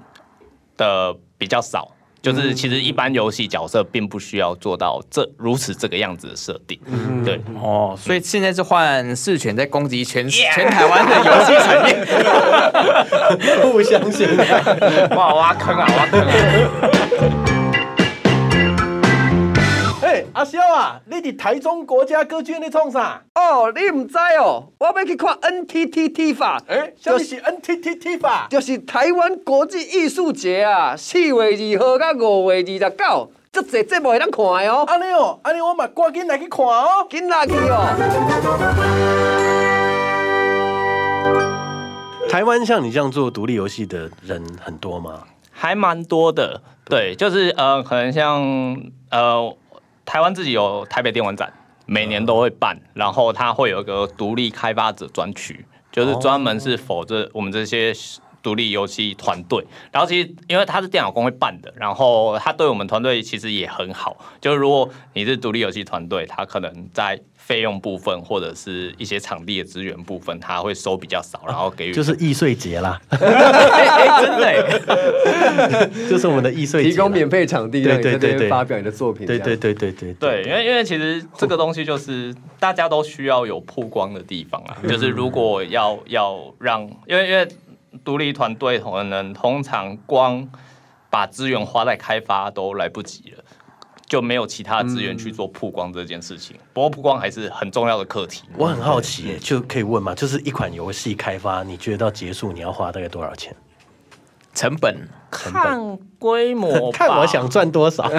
的比较少。就是其实一般游戏角色并不需要做到这如此这个样子的设定，对。哦，所以现在是换四权在攻击全全台湾的游戏产业，(laughs) 不相信，(laughs) 哇挖坑啊挖坑啊！阿萧啊，你伫台中国家歌剧院咧创啥？哦，你唔知哦，我要去看 NTT T 法。诶，什么是 NTT T 法？就是台湾国际艺术节啊，四月二号到五月二十九，足侪节目会当看的哦。安尼哦，安尼我嘛赶紧来去看哦，紧来去哦。台湾像你这样做独立游戏的人很多吗？还蛮多的，对，就是呃，可能像呃。台湾自己有台北电玩展，每年都会办，然后它会有一个独立开发者专区，就是专门是否这我们这些独立游戏团队。然后其实因为他是电脑工会办的，然后他对我们团队其实也很好。就是如果你是独立游戏团队，他可能在。费用部分或者是一些场地的资源部分，他会收比较少，然后给予就是易碎节啦，(laughs) 真的，(laughs) 就是我们的易碎节，提供免费场地，对对对对，发表你的作品，对对对对对对，因为因为其实这个东西就是大家都需要有曝光的地方啊，就是如果要要让，因为因为独立团队可能通常光把资源花在开发都来不及了。就没有其他资源去做曝光这件事情，不过曝光还是很重要的课题。我很好奇，就可以问嘛？就是一款游戏开发，你觉得到结束你要花大概多少钱？成本？看规模，(laughs) 看我想赚多少。(laughs)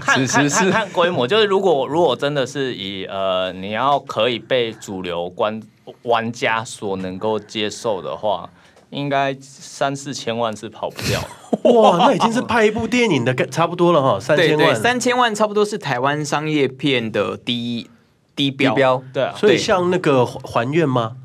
看看看看规模，就是如果如果真的是以呃，你要可以被主流观玩家所能够接受的话。应该三四千万是跑不掉。(laughs) 哇，那已经是拍一部电影的差不多了哈，三千万，三千万差不多是台湾商业片的低低标，低标，对啊，所以像那个还愿吗？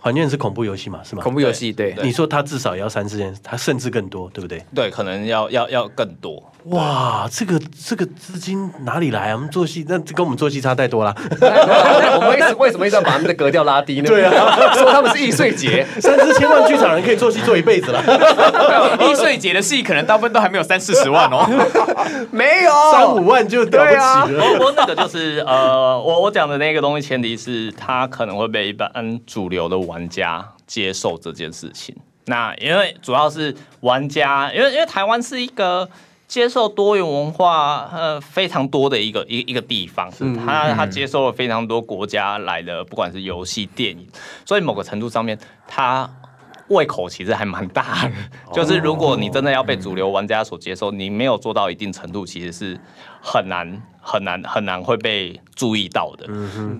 还愿是恐怖游戏嘛，是吗？恐怖游戏，对，你说他至少也要三四千，他甚至更多，对不对？对，可能要要要更多。哇，这个这个资金哪里来啊？我们做戏那跟我们做戏差太多了。(laughs) 我们为什为什么一直要把他们的格调拉低呢？对啊，(laughs) 说他们是易碎节，三四千万剧场人可以做戏做一辈子了。(laughs) 易碎节的戏可能大部分都还没有三四十万哦，没有三五万就了不起了。不过那个就是呃，我我讲的那个东西，前提是他可能会被一般主流的玩家接受这件事情。那因为主要是玩家，因为因为台湾是一个。接受多元文化呃非常多的一个一一个地方，他他接受了非常多国家来的，不管是游戏、电影，所以某个程度上面，他胃口其实还蛮大的。就是如果你真的要被主流玩家所接受，你没有做到一定程度，其实是很难。很难很难会被注意到的，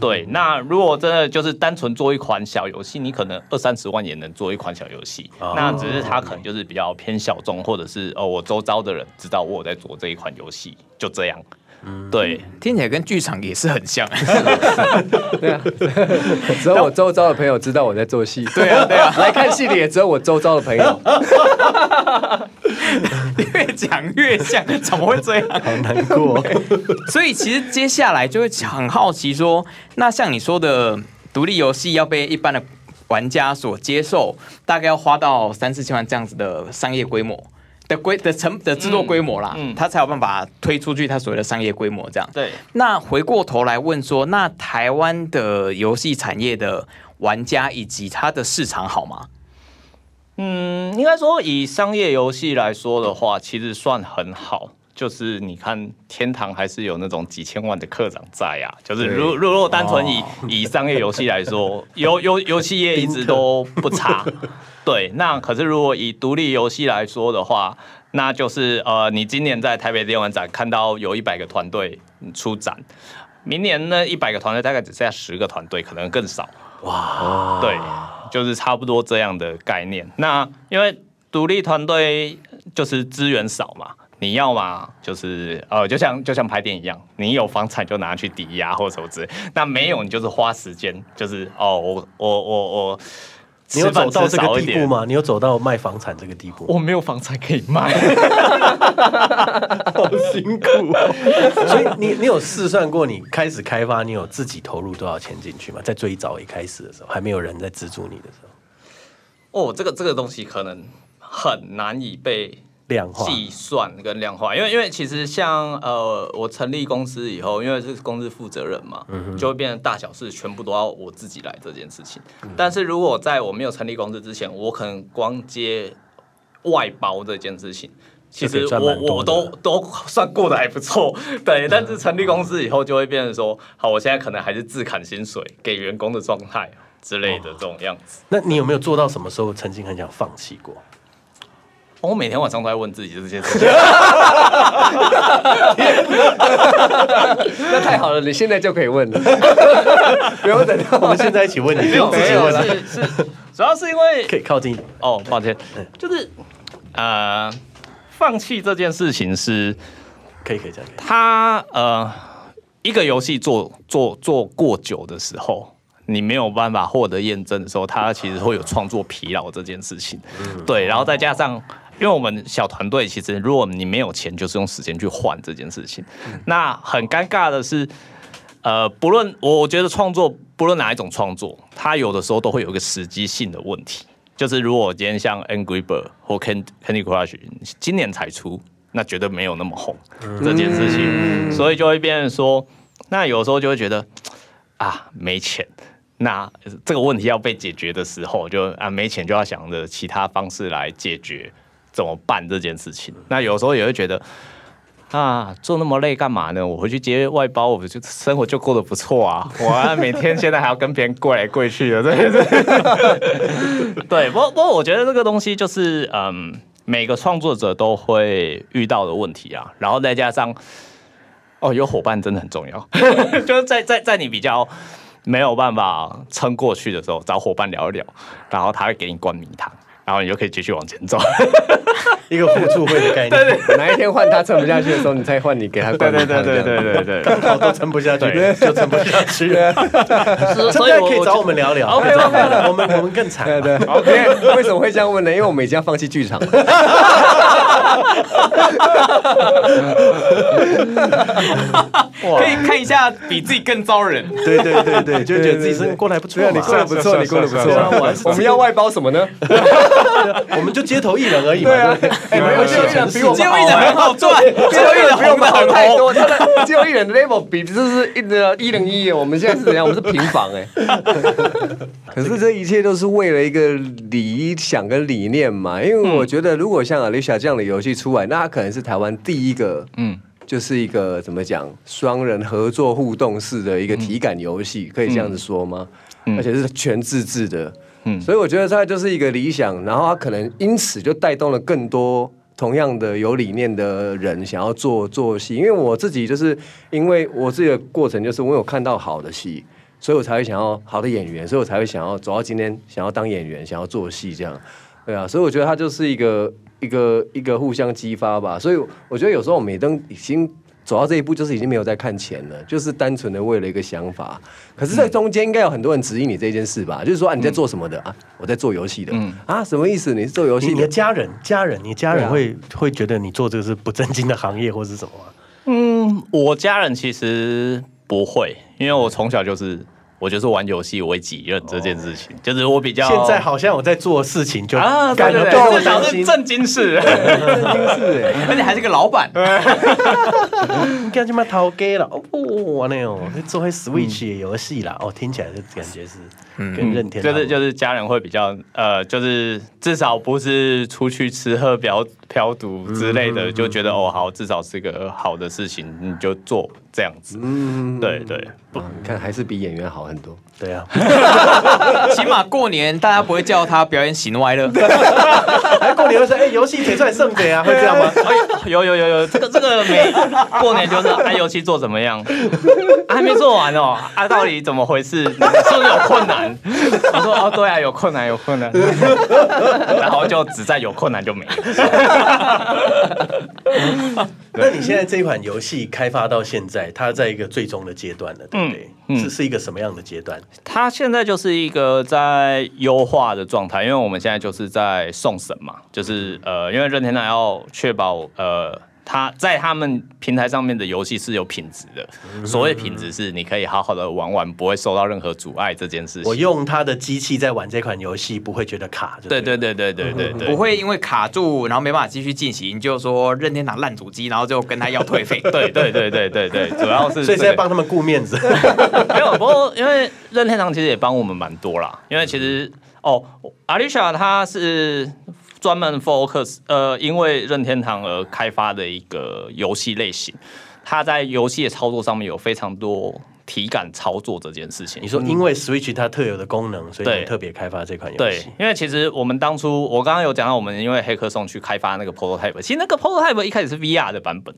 对。那如果真的就是单纯做一款小游戏，你可能二三十万也能做一款小游戏。哦、那只是它可能就是比较偏小众，或者是哦，我周遭的人知道我有在做这一款游戏，就这样。嗯，对，听起来跟剧场也是很像。(laughs) 对啊，只有我周遭的朋友知道我在做戏。对啊，对啊，(laughs) 来看戏的也只有我周遭的朋友。(laughs) 越讲越像，怎么会这样？好难过。所以其实接下来就会很好奇说，那像你说的，独立游戏要被一般的玩家所接受，大概要花到三四千万这样子的商业规模。的规的成的制作规模啦，嗯，他才有办法推出去他所谓的商业规模这样。对，那回过头来问说，那台湾的游戏产业的玩家以及它的市场好吗？嗯，应该说以商业游戏来说的话，其实算很好。就是你看天堂还是有那种几千万的课长在呀、啊。就是如如果单纯以、哦、以商业游戏来说，游游游戏业一直 (laughs) 都不差。对，那可是如果以独立游戏来说的话，那就是呃，你今年在台北电玩展看到有一百个团队出展，明年呢一百个团队大概只剩下十个团队，可能更少。哇，对，就是差不多这样的概念。那因为独立团队就是资源少嘛。你要嘛，就是呃，就像就像拍电影一样，你有房产就拿去抵押或者什么之类，那没有你就是花时间，就是哦，我我我我，你有走到这个地步吗？你有走到卖房产这个地步？我没有房产可以卖，(laughs) (laughs) 好辛苦哦。所以你你有试算过，你开始开发，你有自己投入多少钱进去吗？在最早一开始的时候，还没有人在资助你的时候。哦，这个这个东西可能很难以被。量化计算跟量化，因为因为其实像呃，我成立公司以后，因为是公司负责人嘛，嗯、就会变成大小事全部都要我自己来这件事情。嗯、但是如果在我没有成立公司之前，我可能光接外包这件事情，其实我我都都算过得还不错，(laughs) 对。但是成立公司以后，就会变成说，好，我现在可能还是自砍薪水给员工的状态之类的这种样子。哦、那你有没有做到什么时候曾经很想放弃过？我每天晚上都在问自己这些事情。(laughs) 那太好了，你现在就可以问了，(laughs) 不用等到 (laughs) 我们现在一起问你。不用自己问了，是是，主要是因为可以靠近哦，抱歉，就是呃，放弃这件事情是可以可以这样。他呃，一个游戏做做做过久的时候。你没有办法获得验证的时候，他其实会有创作疲劳这件事情。对，然后再加上，因为我们小团队，其实如果你没有钱，就是用时间去换这件事情。那很尴尬的是，呃，不论我觉得创作，不论哪一种创作，它有的时候都会有一个时机性的问题。就是如果今天像 Angry Bird 或 Candy Crush 今年才出，那绝对没有那么红这件事情，所以就会变成说，那有时候就会觉得啊，没钱。那这个问题要被解决的时候，就啊没钱就要想着其他方式来解决，怎么办这件事情？那有时候也会觉得啊，做那么累干嘛呢？我回去接外包，我就生活就过得不错啊！(laughs) 我每天现在还要跟别人跪来跪去的，对 (laughs) 对。不过不过，我觉得这个东西就是嗯，每个创作者都会遇到的问题啊。然后再加上哦，有伙伴真的很重要，(laughs) 就是在在在你比较。没有办法撑过去的时候，找伙伴聊一聊，然后他会给你灌迷汤，然后你就可以继续往前走。(laughs) 一个互助会的概念。对对，哪一天换他撑不下去的时候，你再换你给他。对对对对对对，刚好都撑不下去，对就撑不下去。(laughs) 所以可以找我们聊聊。OK OK，我们我们更惨。对对 (laughs) OK，为什么会这样问呢？因为我们已经要放弃剧场了。(laughs) 可以看一下比自己更糟人。对对对 (laughs) 对，就觉得自己生活过得还不错。你过得不错，你过得不错。我们要外包什么呢？(laughs) 我们就街头艺人而已嘛。对啊，哎，没有街头艺人比我们街头艺人很好赚，街头艺人比我们好太多。他的街头艺人的 level 比就是一的一零一，我们现在是怎样？我们是平房哎。(laughs) 可是这一切都是为了一个理想跟理念嘛。因为我觉得，如果像 Alicia 这样的游戏出来，那他可能是台湾第一个，嗯。就是一个怎么讲，双人合作互动式的一个体感游戏，嗯、可以这样子说吗？嗯、而且是全自制的，嗯，所以我觉得它就是一个理想，然后它可能因此就带动了更多同样的有理念的人想要做做戏。因为我自己就是因为我自己的过程，就是我有看到好的戏，所以我才会想要好的演员，所以我才会想要走到今天，想要当演员，想要做戏这样。对啊，所以我觉得他就是一个。一个一个互相激发吧，所以我觉得有时候我们都已经走到这一步，就是已经没有在看钱了，就是单纯的为了一个想法。可是，在中间应该有很多人指引你这件事吧？就是说啊，你在做什么的啊？我在做游戏的。嗯啊，什么意思？你是做游戏的？你的家人，家人，你家人会会觉得你做这个是不正经的行业，或是什么啊？嗯，我家人其实不会，因为我从小就是。我就是玩游戏为己任这件事情，就是我比较。现在好像我在做事情，就啊，对对对，至少是正经事，(laughs) 正经事，而且还是个老板。你看这么头家了，哦，那种做会 Switch 的游戏啦，哦，听起来就感觉是跟任天堂，就是就是家人会比较呃，就是至少不是出去吃喝嫖嫖赌之类的，就觉得哦好，至少是个好的事情，你就做这样子。嗯，对对，你看还是比演员好。很多，对啊，(laughs) 起码过年大家不会叫他表演喜怒哀乐，还过年会说哎，游戏铁赚圣杯啊，会这样吗？有有有有，这个这个没过年就是哎，游戏做怎么样？还没做完哦，啊，到底怎么回事？是不是有困难？我说哦，对啊，有困难，有困难，然后就只在有困难就没了。(laughs) 那你现在这一款游戏开发到现在，它在一个最终的阶段了，对不对？嗯，是是一个什么样的阶段？它现在就是一个在优化的状态，因为我们现在就是在送审嘛，就是呃，因为任天堂要确保呃他在他们平台上面的游戏是有品质的。所谓品质是你可以好好的玩玩，不会受到任何阻碍这件事情。我用他的机器在玩这款游戏，不会觉得卡。对对对对对对对，不会因为卡住，然后没办法继续进行，就说任天堂烂主机，然后就跟他要退费。对对对对对对，主要是所以是在帮他们顾面子。没有，不过因为任天堂其实也帮我们蛮多啦，因为其实哦，Alicia 他是。专门 focus 呃，因为任天堂而开发的一个游戏类型，它在游戏的操作上面有非常多体感操作这件事情。你说因为 Switch 它特有的功能，所以特别开发这款游戏。对，因为其实我们当初我刚刚有讲到，我们因为黑客松去开发那个 prototype，其实那个 prototype 一开始是 VR 的版本，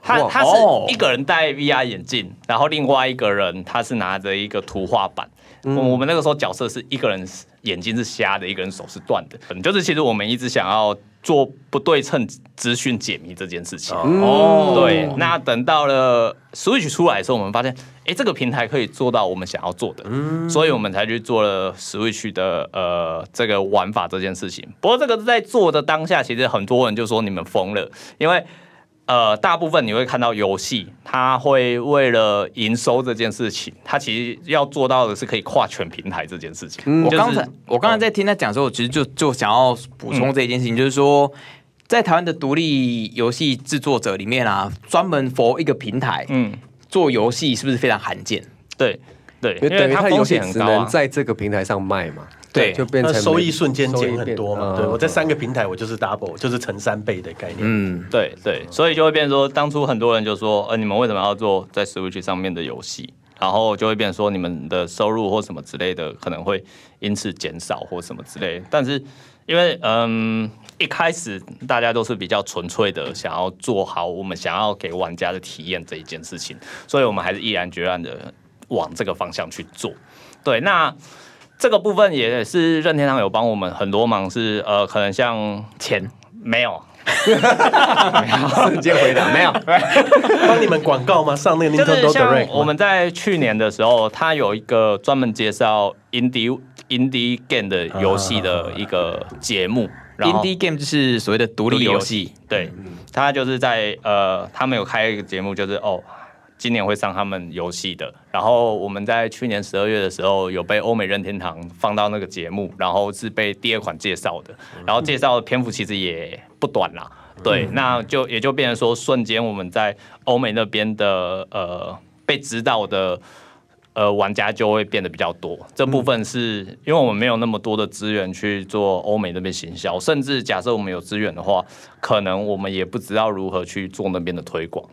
他他是一个人戴 VR 眼镜，然后另外一个人他是拿着一个图画板。嗯、我们那个时候角色是一个人眼睛是瞎的，一个人手是断的，就是其实我们一直想要做不对称资讯解谜这件事情。哦，对，那等到了 Switch 出来的时候，我们发现，哎，这个平台可以做到我们想要做的，嗯、所以我们才去做了 Switch 的呃这个玩法这件事情。不过这个在做的当下，其实很多人就说你们疯了，因为。呃，大部分你会看到游戏，它会为了营收这件事情，它其实要做到的是可以跨全平台这件事情。嗯就是、我刚才我刚才在听他讲的时候，其实就就想要补充这一件事情，嗯、就是说，在台湾的独立游戏制作者里面啊，专门 for 一个平台，嗯，做游戏是不是非常罕见？对对，因为等于它游戏只能在这个平台上卖嘛。对，就变成收益瞬间减很多嘛。对，我在三个平台，我就是 double，就是乘三倍的概念。嗯，对对，所以就会变成说，当初很多人就说，呃，你们为什么要做在 Switch 上面的游戏？然后就会变成说，你们的收入或什么之类的可能会因此减少或什么之类的。但是因为嗯，一开始大家都是比较纯粹的想要做好我们想要给玩家的体验这一件事情，所以我们还是毅然决然的往这个方向去做。对，那。这个部分也是任天堂有帮我们很多忙是，是呃，可能像钱。没有，没有，直接回答没有，帮你们广告吗？上那个 Nintendo Direct 我们在去年的时候，他有一个专门介绍 indie indie game 的游戏的一个节目。indie game 就是所谓的独立游戏，对，他就是在呃，他们有开一个节目，就是哦。今年会上他们游戏的，然后我们在去年十二月的时候有被欧美任天堂放到那个节目，然后是被第二款介绍的，然后介绍的篇幅其实也不短啦，对，那就也就变成说瞬间我们在欧美那边的呃被指导的呃玩家就会变得比较多，这部分是因为我们没有那么多的资源去做欧美那边行销，甚至假设我们有资源的话，可能我们也不知道如何去做那边的推广。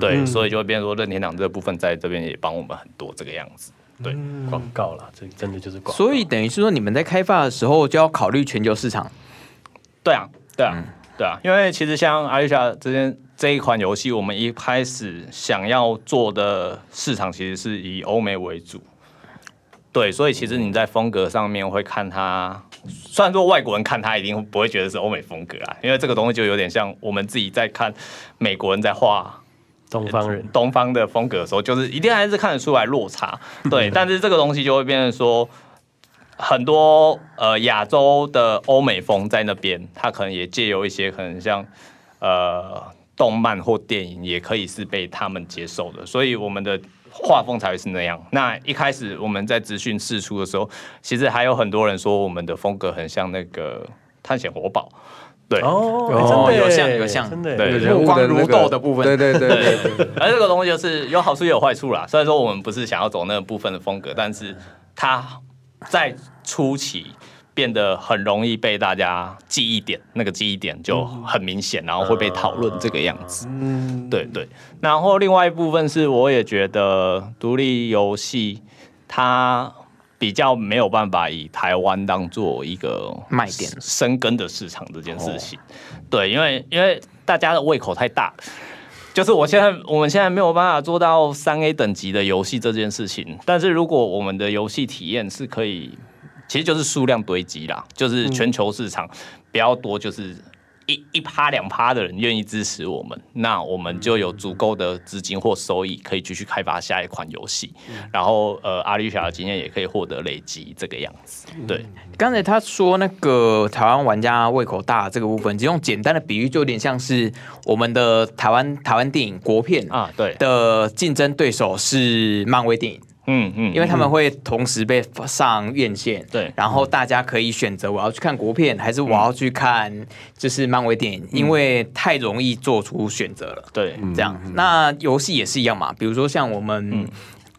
对，所以就会变成说任天堂这部分在这边也帮我们很多这个样子。对，广告了，这真的就是广告。所以等于是说，你们在开发的时候就要考虑全球市场。对啊，对啊，嗯、对啊，因为其实像阿丽莎这边这一款游戏，我们一开始想要做的市场其实是以欧美为主。对，所以其实你在风格上面会看它，虽然说外国人看它一定不会觉得是欧美风格啊，因为这个东西就有点像我们自己在看美国人在画。东方人，(laughs) 东方的风格的时候，就是一定还是看得出来落差，(laughs) 对。但是这个东西就会变成说，很多呃亚洲的欧美风在那边，它可能也借由一些可能像呃动漫或电影，也可以是被他们接受的，所以我们的画风才会是那样。那一开始我们在资讯试出的时候，其实还有很多人说我们的风格很像那个探险活宝。对哦，真的有像有像，对人光如豆的部分，对对对对。(laughs) 而这个东西就是有好处也有坏处啦。虽然说我们不是想要走那个部分的风格，但是它在初期变得很容易被大家记忆点，那个记忆点就很明显，然后会被讨论这个样子。嗯，对对。然后另外一部分是，我也觉得独立游戏它。比较没有办法以台湾当做一个卖点、生根的市场这件事情，对，因为因为大家的胃口太大，就是我现在我们现在没有办法做到三 A 等级的游戏这件事情，但是如果我们的游戏体验是可以，其实就是数量堆积啦，就是全球市场比较多，就是一一趴两趴的人愿意支持我们，那我们就有足够的资金或收益，可以继续开发下一款游戏。然后，呃，阿丽小的经验也可以获得累积，这个样子。对，刚才他说那个台湾玩家胃口大这个部分，只用简单的比喻，就有点像是我们的台湾台湾电影国片啊，对的竞争对手是漫威电影。嗯嗯，因为他们会同时被上院线，对，然后大家可以选择我要去看国片，还是我要去看就是漫威电影，因为太容易做出选择了，对，这样。那游戏也是一样嘛，比如说像我们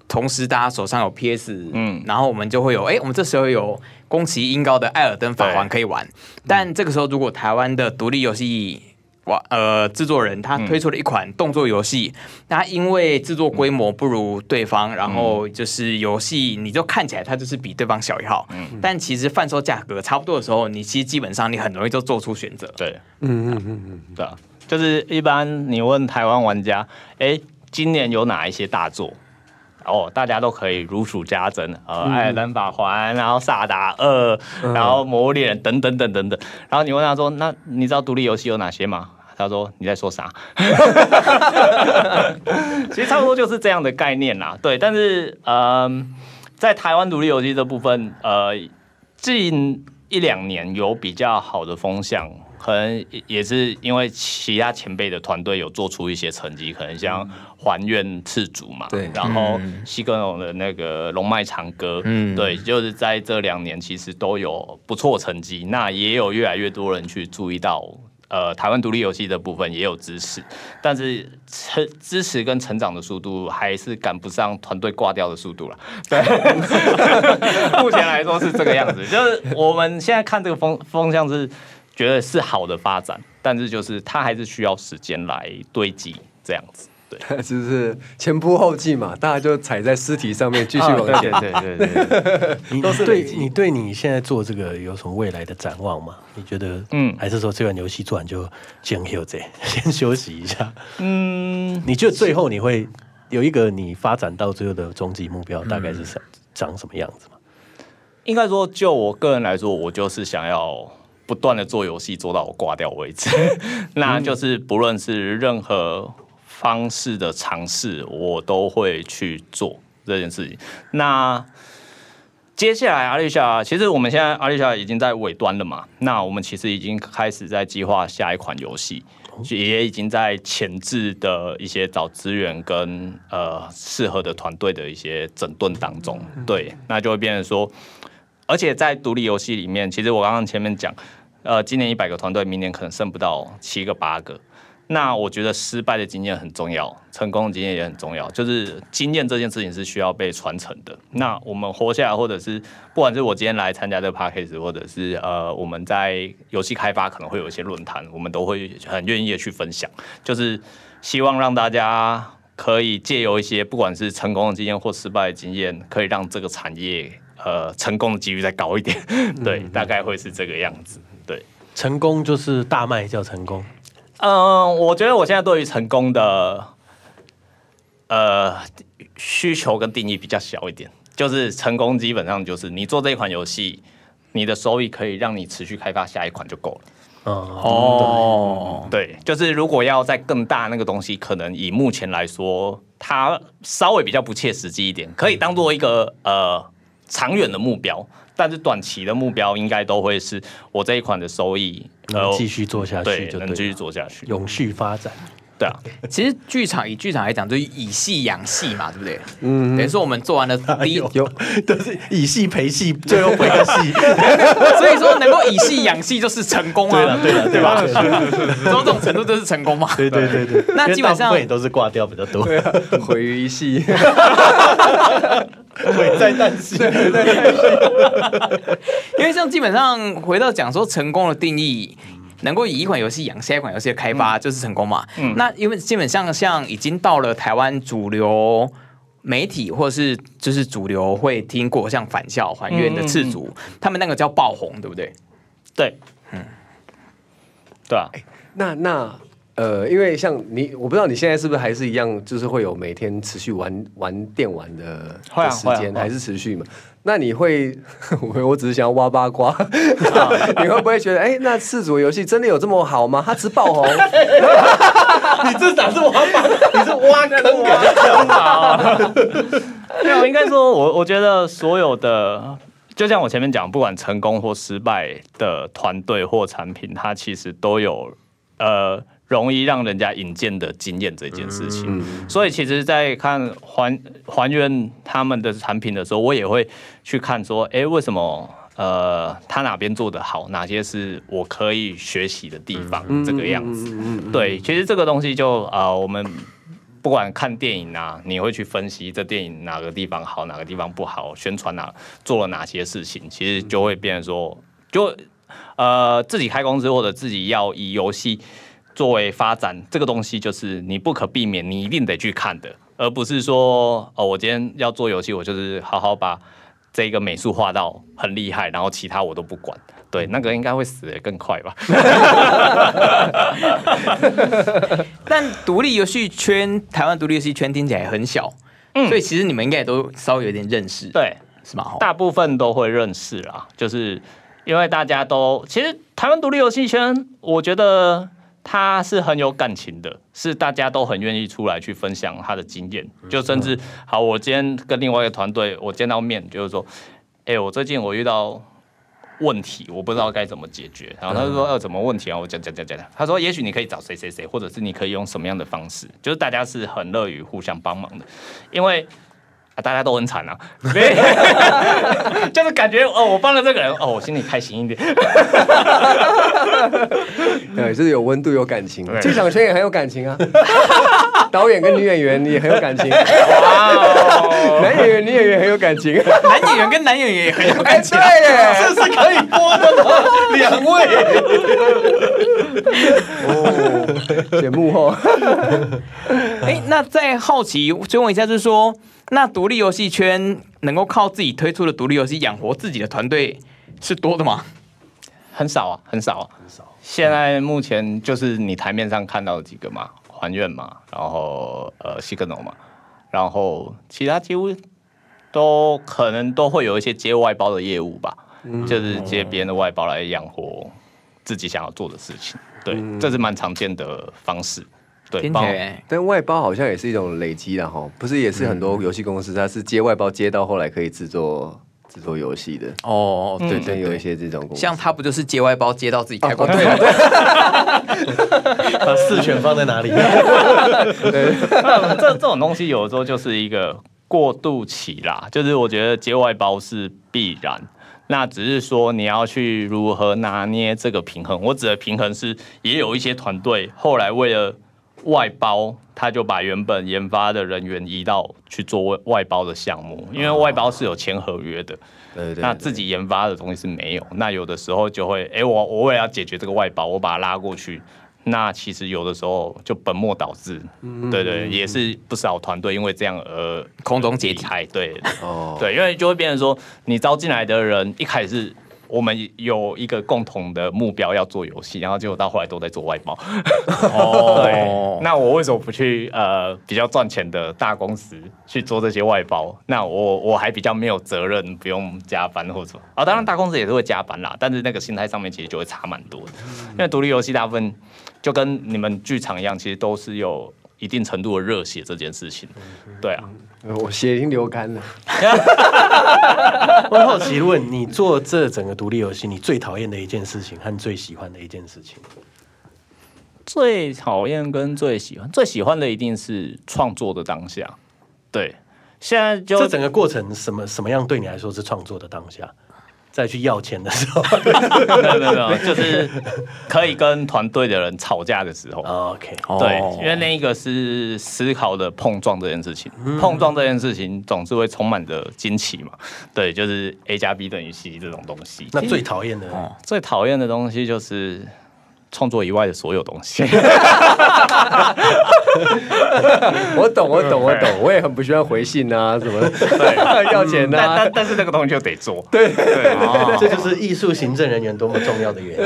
同时大家手上有 PS，嗯，然后我们就会有，哎，我们这时候有宫崎英高的《艾尔登法环》可以玩，但这个时候如果台湾的独立游戏。哇，呃，制作人他推出了一款动作游戏，那、嗯、因为制作规模不如对方，嗯、然后就是游戏你就看起来它就是比对方小一号，嗯、但其实贩售价格差不多的时候，你其实基本上你很容易就做出选择。对，嗯嗯嗯嗯，对啊，就是一般你问台湾玩家，哎，今年有哪一些大作？哦，大家都可以如数家珍，呃，嗯《艾尔登法环》，然后《萨达二》，然后《魔物猎人》等等等等等。然后你问他说，那你知道独立游戏有哪些吗？他说：“你在说啥？” (laughs) 其实差不多就是这样的概念啦。对，但是呃，在台湾独立游戏这部分，呃，近一两年有比较好的风向，可能也是因为其他前辈的团队有做出一些成绩，可能像还愿赤足嘛，对，然后西格龙的那个龙脉长歌，嗯，对，就是在这两年其实都有不错成绩，那也有越来越多人去注意到。呃，台湾独立游戏的部分也有支持，但是成支持跟成长的速度还是赶不上团队挂掉的速度了。对，(laughs) 目前来说是这个样子。就是我们现在看这个风风向是觉得是好的发展，但是就是它还是需要时间来堆积这样子。对，(laughs) 就是前仆后继嘛，大家就踩在尸体上面继续往前。对对对对，你 (laughs) 都是对，你对你现在做这个有什么未来的展望吗？你觉得，嗯，还是说这款游戏做完就先休息，(laughs) 先休息一下？嗯，你觉得最后你会有一个你发展到最后的终极目标，大概是长长什么样子吗？应该说，就我个人来说，我就是想要不断的做游戏，做到我挂掉为止。那就是不论是任何。方式的尝试，我都会去做这件事情。那接下来，阿丽莎，其实我们现在阿丽莎已经在尾端了嘛？那我们其实已经开始在计划下一款游戏，也已经在前置的一些找资源跟呃适合的团队的一些整顿当中。对，那就会变成说，而且在独立游戏里面，其实我刚刚前面讲，呃，今年一百个团队，明年可能剩不到七个八个。那我觉得失败的经验很重要，成功的经验也很重要。就是经验这件事情是需要被传承的。那我们活下来，或者是不管是我今天来参加这个 podcast 或者是呃我们在游戏开发可能会有一些论坛，我们都会很愿意的去分享。就是希望让大家可以借由一些不管是成功的经验或失败的经验，可以让这个产业呃成功的几率再高一点。(laughs) 对，大概会是这个样子。对，成功就是大卖叫成功。嗯，我觉得我现在对于成功的呃需求跟定义比较小一点，就是成功基本上就是你做这一款游戏，你的收益可以让你持续开发下一款就够了。哦，对，就是如果要在更大那个东西，可能以目前来说，它稍微比较不切实际一点，可以当做一个呃长远的目标。但是短期的目标应该都会是我这一款的收益能继续做下去，就能继续做下去，永续发展。对啊，(laughs) 其实剧场以剧场来讲，就是以戏养戏嘛，对不对？嗯，等于说我们做完了第一 (laughs) 有 (laughs) 都是以戏陪戏，最后回个戏，所以说能够以戏养戏就是成功啊，对了，对吧？到这种程度就是成功嘛。对对对对，那基本上也都是挂掉比较多，毁于一戏。(laughs) 毁在旦夕，(laughs) 因为像基本上回到讲说成功的定义，能够以一款游戏养下一款游戏的开发就是成功嘛。嗯、那因为基本上像已经到了台湾主流媒体或者是就是主流会听过像返校、还愿的赤烛，嗯嗯他们那个叫爆红，对不对？对，嗯，对啊。那那呃，因为像你，我不知道你现在是不是还是一样，就是会有每天持续玩玩电玩的时间，还是持续嘛？那你会，(laughs) 我我只是想要挖八卦，(laughs) 你会不会觉得，哎，那赤烛游戏真的有这么好吗？它只爆红，(laughs) 你这哪是挖宝？你是挖坑给人跳啊！没有，应该说我我觉得所有的，就像我前面讲，不管成功或失败的团队或产品，它其实都有呃。容易让人家引荐的经验这件事情，嗯、所以其实，在看还还原他们的产品的时候，我也会去看说，哎、欸，为什么呃，他哪边做的好，哪些是我可以学习的地方，嗯、这个样子。对，其实这个东西就啊、呃，我们不管看电影啊，你会去分析这电影哪个地方好，哪个地方不好，宣传哪做了哪些事情，其实就会变成说，就呃，自己开公司或者自己要以游戏。作为发展这个东西，就是你不可避免，你一定得去看的，而不是说哦，我今天要做游戏，我就是好好把这个美术画到很厉害，然后其他我都不管。对，那个应该会死的更快吧。(laughs) 但独立游戏圈，台湾独立游戏圈听起来很小，嗯，所以其实你们应该也都稍微有点认识，对，是吗？大部分都会认识啦，就是因为大家都其实台湾独立游戏圈，我觉得。他是很有感情的，是大家都很愿意出来去分享他的经验，就甚至好，我今天跟另外一个团队，我见到面就是说，哎、欸，我最近我遇到问题，我不知道该怎么解决，然后他就说，呃，什么问题啊？我讲讲讲讲，他说，也许你可以找谁谁谁，或者是你可以用什么样的方式，就是大家是很乐于互相帮忙的，因为。大家都很惨啊，(laughs) (laughs) 就是感觉哦，我帮了这个人哦，我心里开心一点。(laughs) 对，就是有温度、有感情。剧场圈也很有感情啊，导演跟女演员也很有感情。哇，男演员、女演员很有感情，男演员跟男演员也很有感情。对耶，这是可以播的吗？两位。哦，节目后。哎，那再好奇追问一下，就是说。那独立游戏圈能够靠自己推出的独立游戏养活自己的团队是多的吗？很少啊，很少啊，很少。现在目前就是你台面上看到的几个嘛，还愿嘛，然后呃西格诺嘛，然后其他几乎都可能都会有一些接外包的业务吧，嗯、就是接别人的外包来养活自己想要做的事情。对，嗯、这是蛮常见的方式。对，但外包好像也是一种累积的哈，不是也是很多游戏公司，它是接外包接到后来可以制作制作游戏的哦，对对，有一些这种公司，像他不就是接外包接到自己开公司？(laughs) 把事权放在哪里？(laughs) 对，这这种东西有的时候就是一个过渡期啦，就是我觉得接外包是必然，那只是说你要去如何拿捏这个平衡。我指的平衡是，也有一些团队后来为了外包，他就把原本研发的人员移到去做外包的项目，因为外包是有签合约的。对对，那自己研发的东西是没有。那有的时候就会，哎，我我为了要解决这个外包，我把它拉过去。那其实有的时候就本末倒置。对对，也是不少团队因为这样而空中解体。对，哦，对，因为就会变成说，你招进来的人一开始。我们有一个共同的目标要做游戏，然后结果到后来都在做外包。哦，(laughs) 对，那我为什么不去呃比较赚钱的大公司去做这些外包？那我我还比较没有责任，不用加班或者啊、哦，当然大公司也是会加班啦，但是那个心态上面其实就会差蛮多的。因为独立游戏大部分就跟你们剧场一样，其实都是有一定程度的热血这件事情。对啊。我血已经流干了。(laughs) 我好奇问你，做这整个独立游戏，你最讨厌的一件事情和最喜欢的一件事情？最讨厌跟最喜欢，最喜欢的一定是创作的当下。对，现在就这整个过程，什么什么样对你来说是创作的当下？再去要钱的时候，没有没有，就是可以跟团队的人吵架的时候。OK，对，因为那一个是思考的碰撞这件事情，碰撞这件事情总是会充满着惊奇嘛。对，就是 A 加 B 等于 C 这种东西。那最讨厌的，最讨厌的东西就是。创作以外的所有东西，(laughs) (laughs) 我懂，我懂，我懂，我也很不喜欢回信啊，什么，对，(laughs) 要钱啊，但但是那个东西就得做，对。对，这就是艺术行政人员多么重要的原因。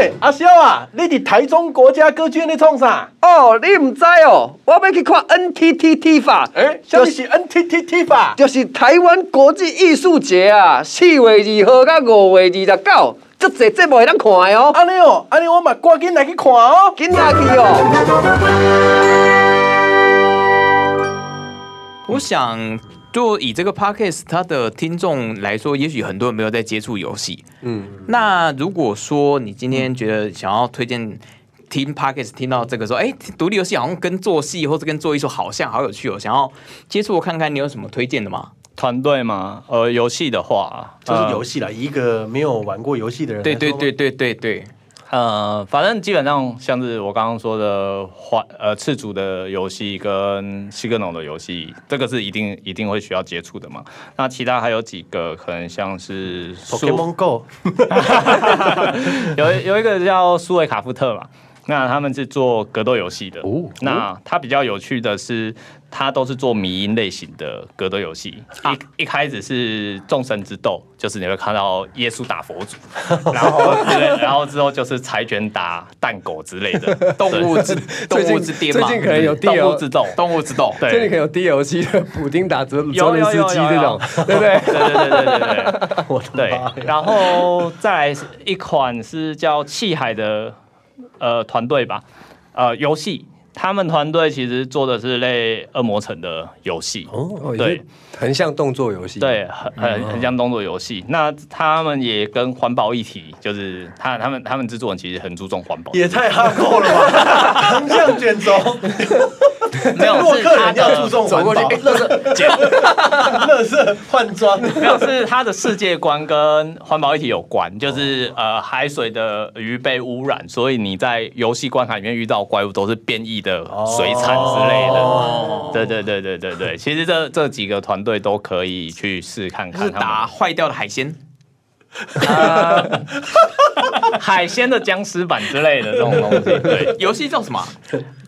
哎，阿萧啊，你伫台中国家歌剧院咧创啥？哦，你唔知哦，我要去看 NTT 踢法，哎，什么是 NTTT 法？就是台湾国际艺术节啊，四月二号到五月二十九，足侪节目会当看的哦。安尼哦，安尼我嘛赶紧来去看哦，紧来去哦。我想，就以这个 podcast 它的听众来说，也许很多人没有在接触游戏。嗯，那如果说你今天觉得想要推荐听 podcast，听到这个说，哎，独立游戏好像跟做戏或者跟做艺术好像，好有趣哦，想要接触看看，你有什么推荐的吗？团队吗？呃，游戏的话，就是游戏了，呃、一个没有玩过游戏的人，对对对对对对。呃，反正基本上像是我刚刚说的花呃次主的游戏跟西格农的游戏，这个是一定一定会需要接触的嘛。那其他还有几个可能像是 Pokemon Go，(laughs) 有有一个叫苏维卡夫特嘛。那他们是做格斗游戏的。哦，那它比较有趣的是，它都是做迷因类型的格斗游戏。一一开始是众神之斗，就是你会看到耶稣打佛祖，(laughs) 然后然后之后就是柴犬打蛋狗之类的 (laughs) 动物之 (laughs) 动物之巅嘛。最近可能有动物之斗，动物之斗。对，最近可能有 DLC 的普丁打折泽连斯基这种，对不对？对对对对对对。我对，然后再来一款是叫气海的。呃，团队吧，呃，游戏，他们团队其实做的是类恶魔城的游戏，哦，对，很像动作游戏，对，很很很像动作游戏。那他们也跟环保一体，就是他他们他们制作人其实很注重环保，也太哈扣了吧，(laughs) 横向卷轴。没有，是客人要注重环保，乐色捡，(laughs) 乐色换装。没有，是他的世界观跟环保议题有关，就是呃海水的鱼被污染，所以你在游戏关卡里面遇到怪物都是变异的水产之类的。哦、对对对对对对，其实这这几个团队都可以去试看看。是打坏掉的海鲜，(laughs) 呃、海鲜的僵尸版之类的这种东西。对，游戏叫什么？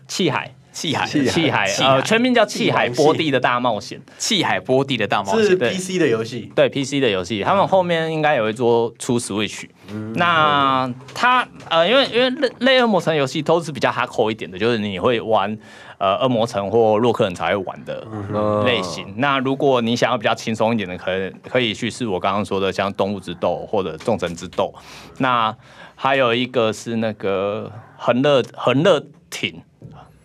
气海。气海，气海，呃，全名叫《气海波地的大冒险》。气海波地的大冒险是 PC 的游戏，对 PC 的游戏，他们后面应该有一桌出 Switch。那它呃，因为因为类类恶魔城游戏都是比较 hardcore 一点的，就是你会玩呃恶魔城或洛克人才会玩的类型。那如果你想要比较轻松一点的，可以可以去试我刚刚说的像动物之斗或者众神之斗。那还有一个是那个恒乐恒乐町。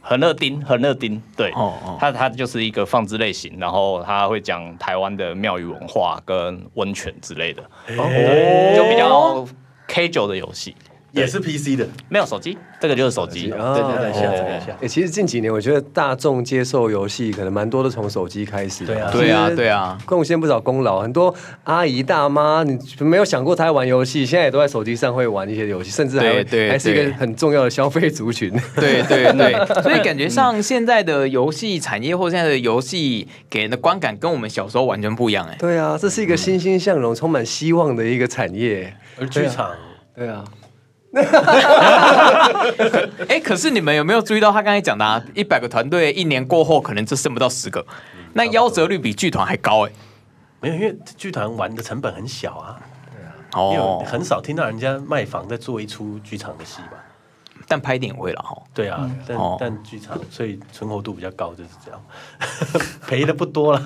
恒乐町，很乐町，对，哦哦、它它就是一个放置类型，然后他会讲台湾的庙宇文化跟温泉之类的，哦，就比较 K 九的游戏。也是 PC 的，没有手机，这个就是手机。对对对，下载一下。哎，其实近几年我觉得大众接受游戏可能蛮多都从手机开始。对啊，对啊，对啊，贡献不少功劳。很多阿姨大妈，你没有想过她玩游戏，现在也都在手机上会玩一些游戏，甚至还还是一个很重要的消费族群。对 (laughs) 对对，(laughs) 所以感觉上现在的游戏产业或现在的游戏给人的观感跟我们小时候完全不一样。哎，对啊，这是一个欣欣向荣、充满希望的一个产业。而剧场，对啊。(laughs) 哎，可是你们有没有注意到他刚才讲的啊？一百个团队一年过后，可能就剩不到十个，那夭折率比剧团还高哎。没有，因为剧团玩的成本很小啊。对啊，哦，很少听到人家卖房在做一出剧场的戏吧？但拍电影会了哈。对啊，但但剧场所以存活度比较高，就是这样，(laughs) 赔的不多了。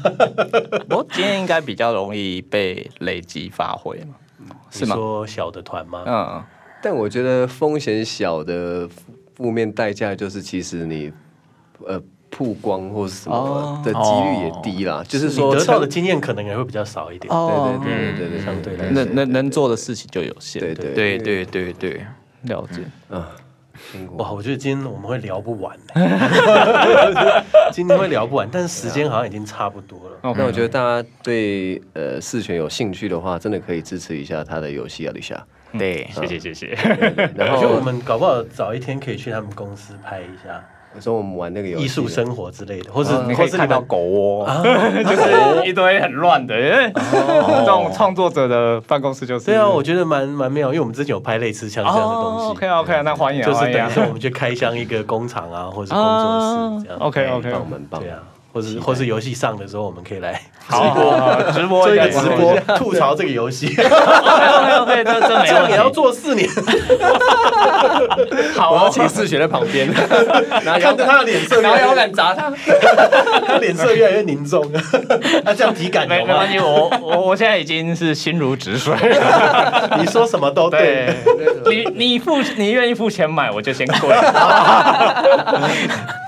我今天应该比较容易被累积发挥嘛？是吗？说小的团吗？嗯。但我觉得风险小的负面代价就是，其实你呃曝光或是什么的几率也低啦。就是说得到的经验可能也会比较少一点。对对对对对，相对来说，能能能做的事情就有限。对对对对对对，了解。嗯，哇，我觉得今天我们会聊不完。(laughs) 今天会聊不完，但是时间好像已经差不多了。那我觉得大家对呃四权有兴趣的话，真的可以支持一下他的游戏啊，李夏。对，谢谢谢谢。然后我觉得我们搞不好早一天可以去他们公司拍一下，有时候我们玩那个艺术生活之类的，或是你可以看到狗窝，(laughs) 就是一堆很乱的，因 (laughs) 为这种创作者的办公室就是。对啊，我觉得蛮蛮妙，因为我们之前有拍类似像这样的东西。OK OK，那欢迎，就是等于说我们去开箱一个工厂啊，或者是工作室这样。OK OK，棒蛮棒。对啊，或是或是游戏上的时候，我们可以来 (laughs) 好好好直播。做一一下个直播。吐槽这个游戏，(laughs) OK OK，这这没这样也要。做四年，(laughs) 好啊，我要请世璇在旁边，看着他的脸色越拿摇来越，杆砸他。他脸色越来越凝重，那这样体感没没关？系，我我我现在已经是心如止水。你说什么都对。对，你你付你愿意付钱买，我就先跪。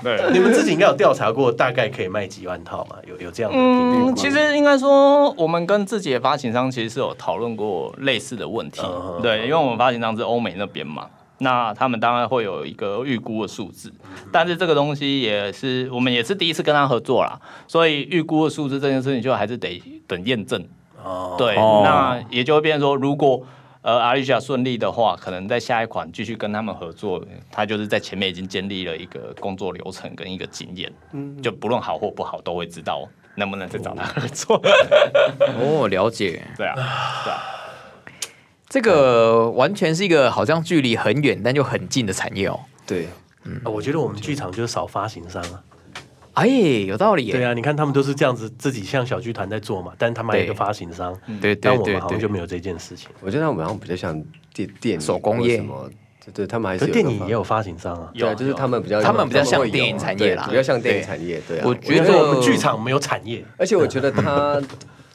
对，你们自己应该有调查过，大概可以卖几万套嘛？有有这样的频率吗？嗯，其实应该说，我们跟自己的发行商其实是有讨论过类似的问题。嗯对，因为我们发行商是欧美那边嘛，那他们当然会有一个预估的数字，但是这个东西也是我们也是第一次跟他合作啦，所以预估的数字这件事情就还是得等验证。哦，对，哦那也就会变成说，如果呃阿丽莎顺利的话，可能在下一款继续跟他们合作，他就是在前面已经建立了一个工作流程跟一个经验，就不论好或不好，都会知道能不能再找他合作。(laughs) 哦，了解。对啊，对啊，这个完全是一个好像距离很远但又很近的产业哦。对，嗯我觉得我们剧场就是少发行商啊。哎，有道理耶。对啊，你看他们都是这样子，自己像小剧团在做嘛，但是他们还有一个发行商，对对对但我们好像就，没有这件事情。我觉得他们好像比较像电电影手工业什么，对对，他们还可是有电影也有发行商啊。对啊，就是他们比较他们比较像电影产业啦比较像电影产业，对啊。我我觉得我们剧场没有产业，而且我觉得它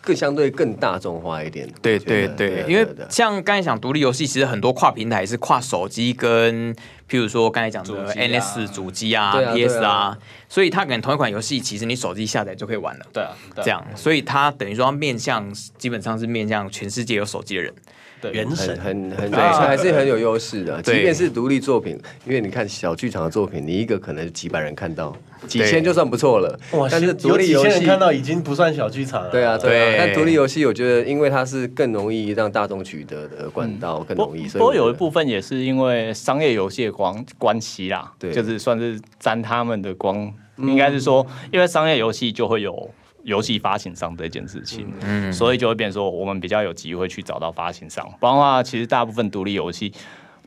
更相对更大众化一点。对对对啊，因为像刚才讲独立游戏，其实很多跨平台是跨手机跟，譬如说刚才讲的 NS 主机啊、啊对啊 PS 啊，所以它可能同一款游戏，其实你手机下载就可以玩了。对啊，对啊这样，所以它等于说面向基本上是面向全世界有手机的人。对原神很很很，对还是很有优势的。即便是独立作品，因为你看小剧场的作品，你一个可能几百人看到，几千就算不错了。哇，但是独立游戏几千人看到已经不算小剧场了。对啊，对对啊。但独立游戏，我觉得因为它是更容易让大众取得的管道，更容易。不过有一部部分也是因为商业游戏的关关系啦，对就是算是沾他们的光，应该是说，因为商业游戏就会有游戏发行商这件事情，嗯，所以就会变成说我们比较有机会去找到发行商，不然的话，其实大部分独立游戏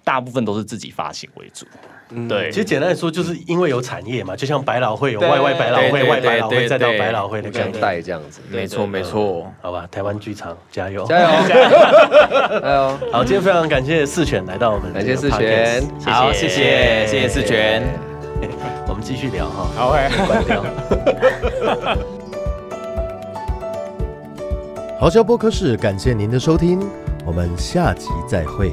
大部分都是自己发行为主，对，其实简单来说，就是因为有产业嘛，就像百老汇有外外百老汇、外百老汇，再到百老汇的概相念。带这样子。没错没错。好吧，台湾剧场加油！加油！(laughs) 加油！好，今天非常感谢四犬来到我们感谢四犬，好，谢谢谢谢四全。(laughs) 我们继续聊哈。好欸关掉。(laughs) 豪销播客室，感谢您的收听，我们下集再会。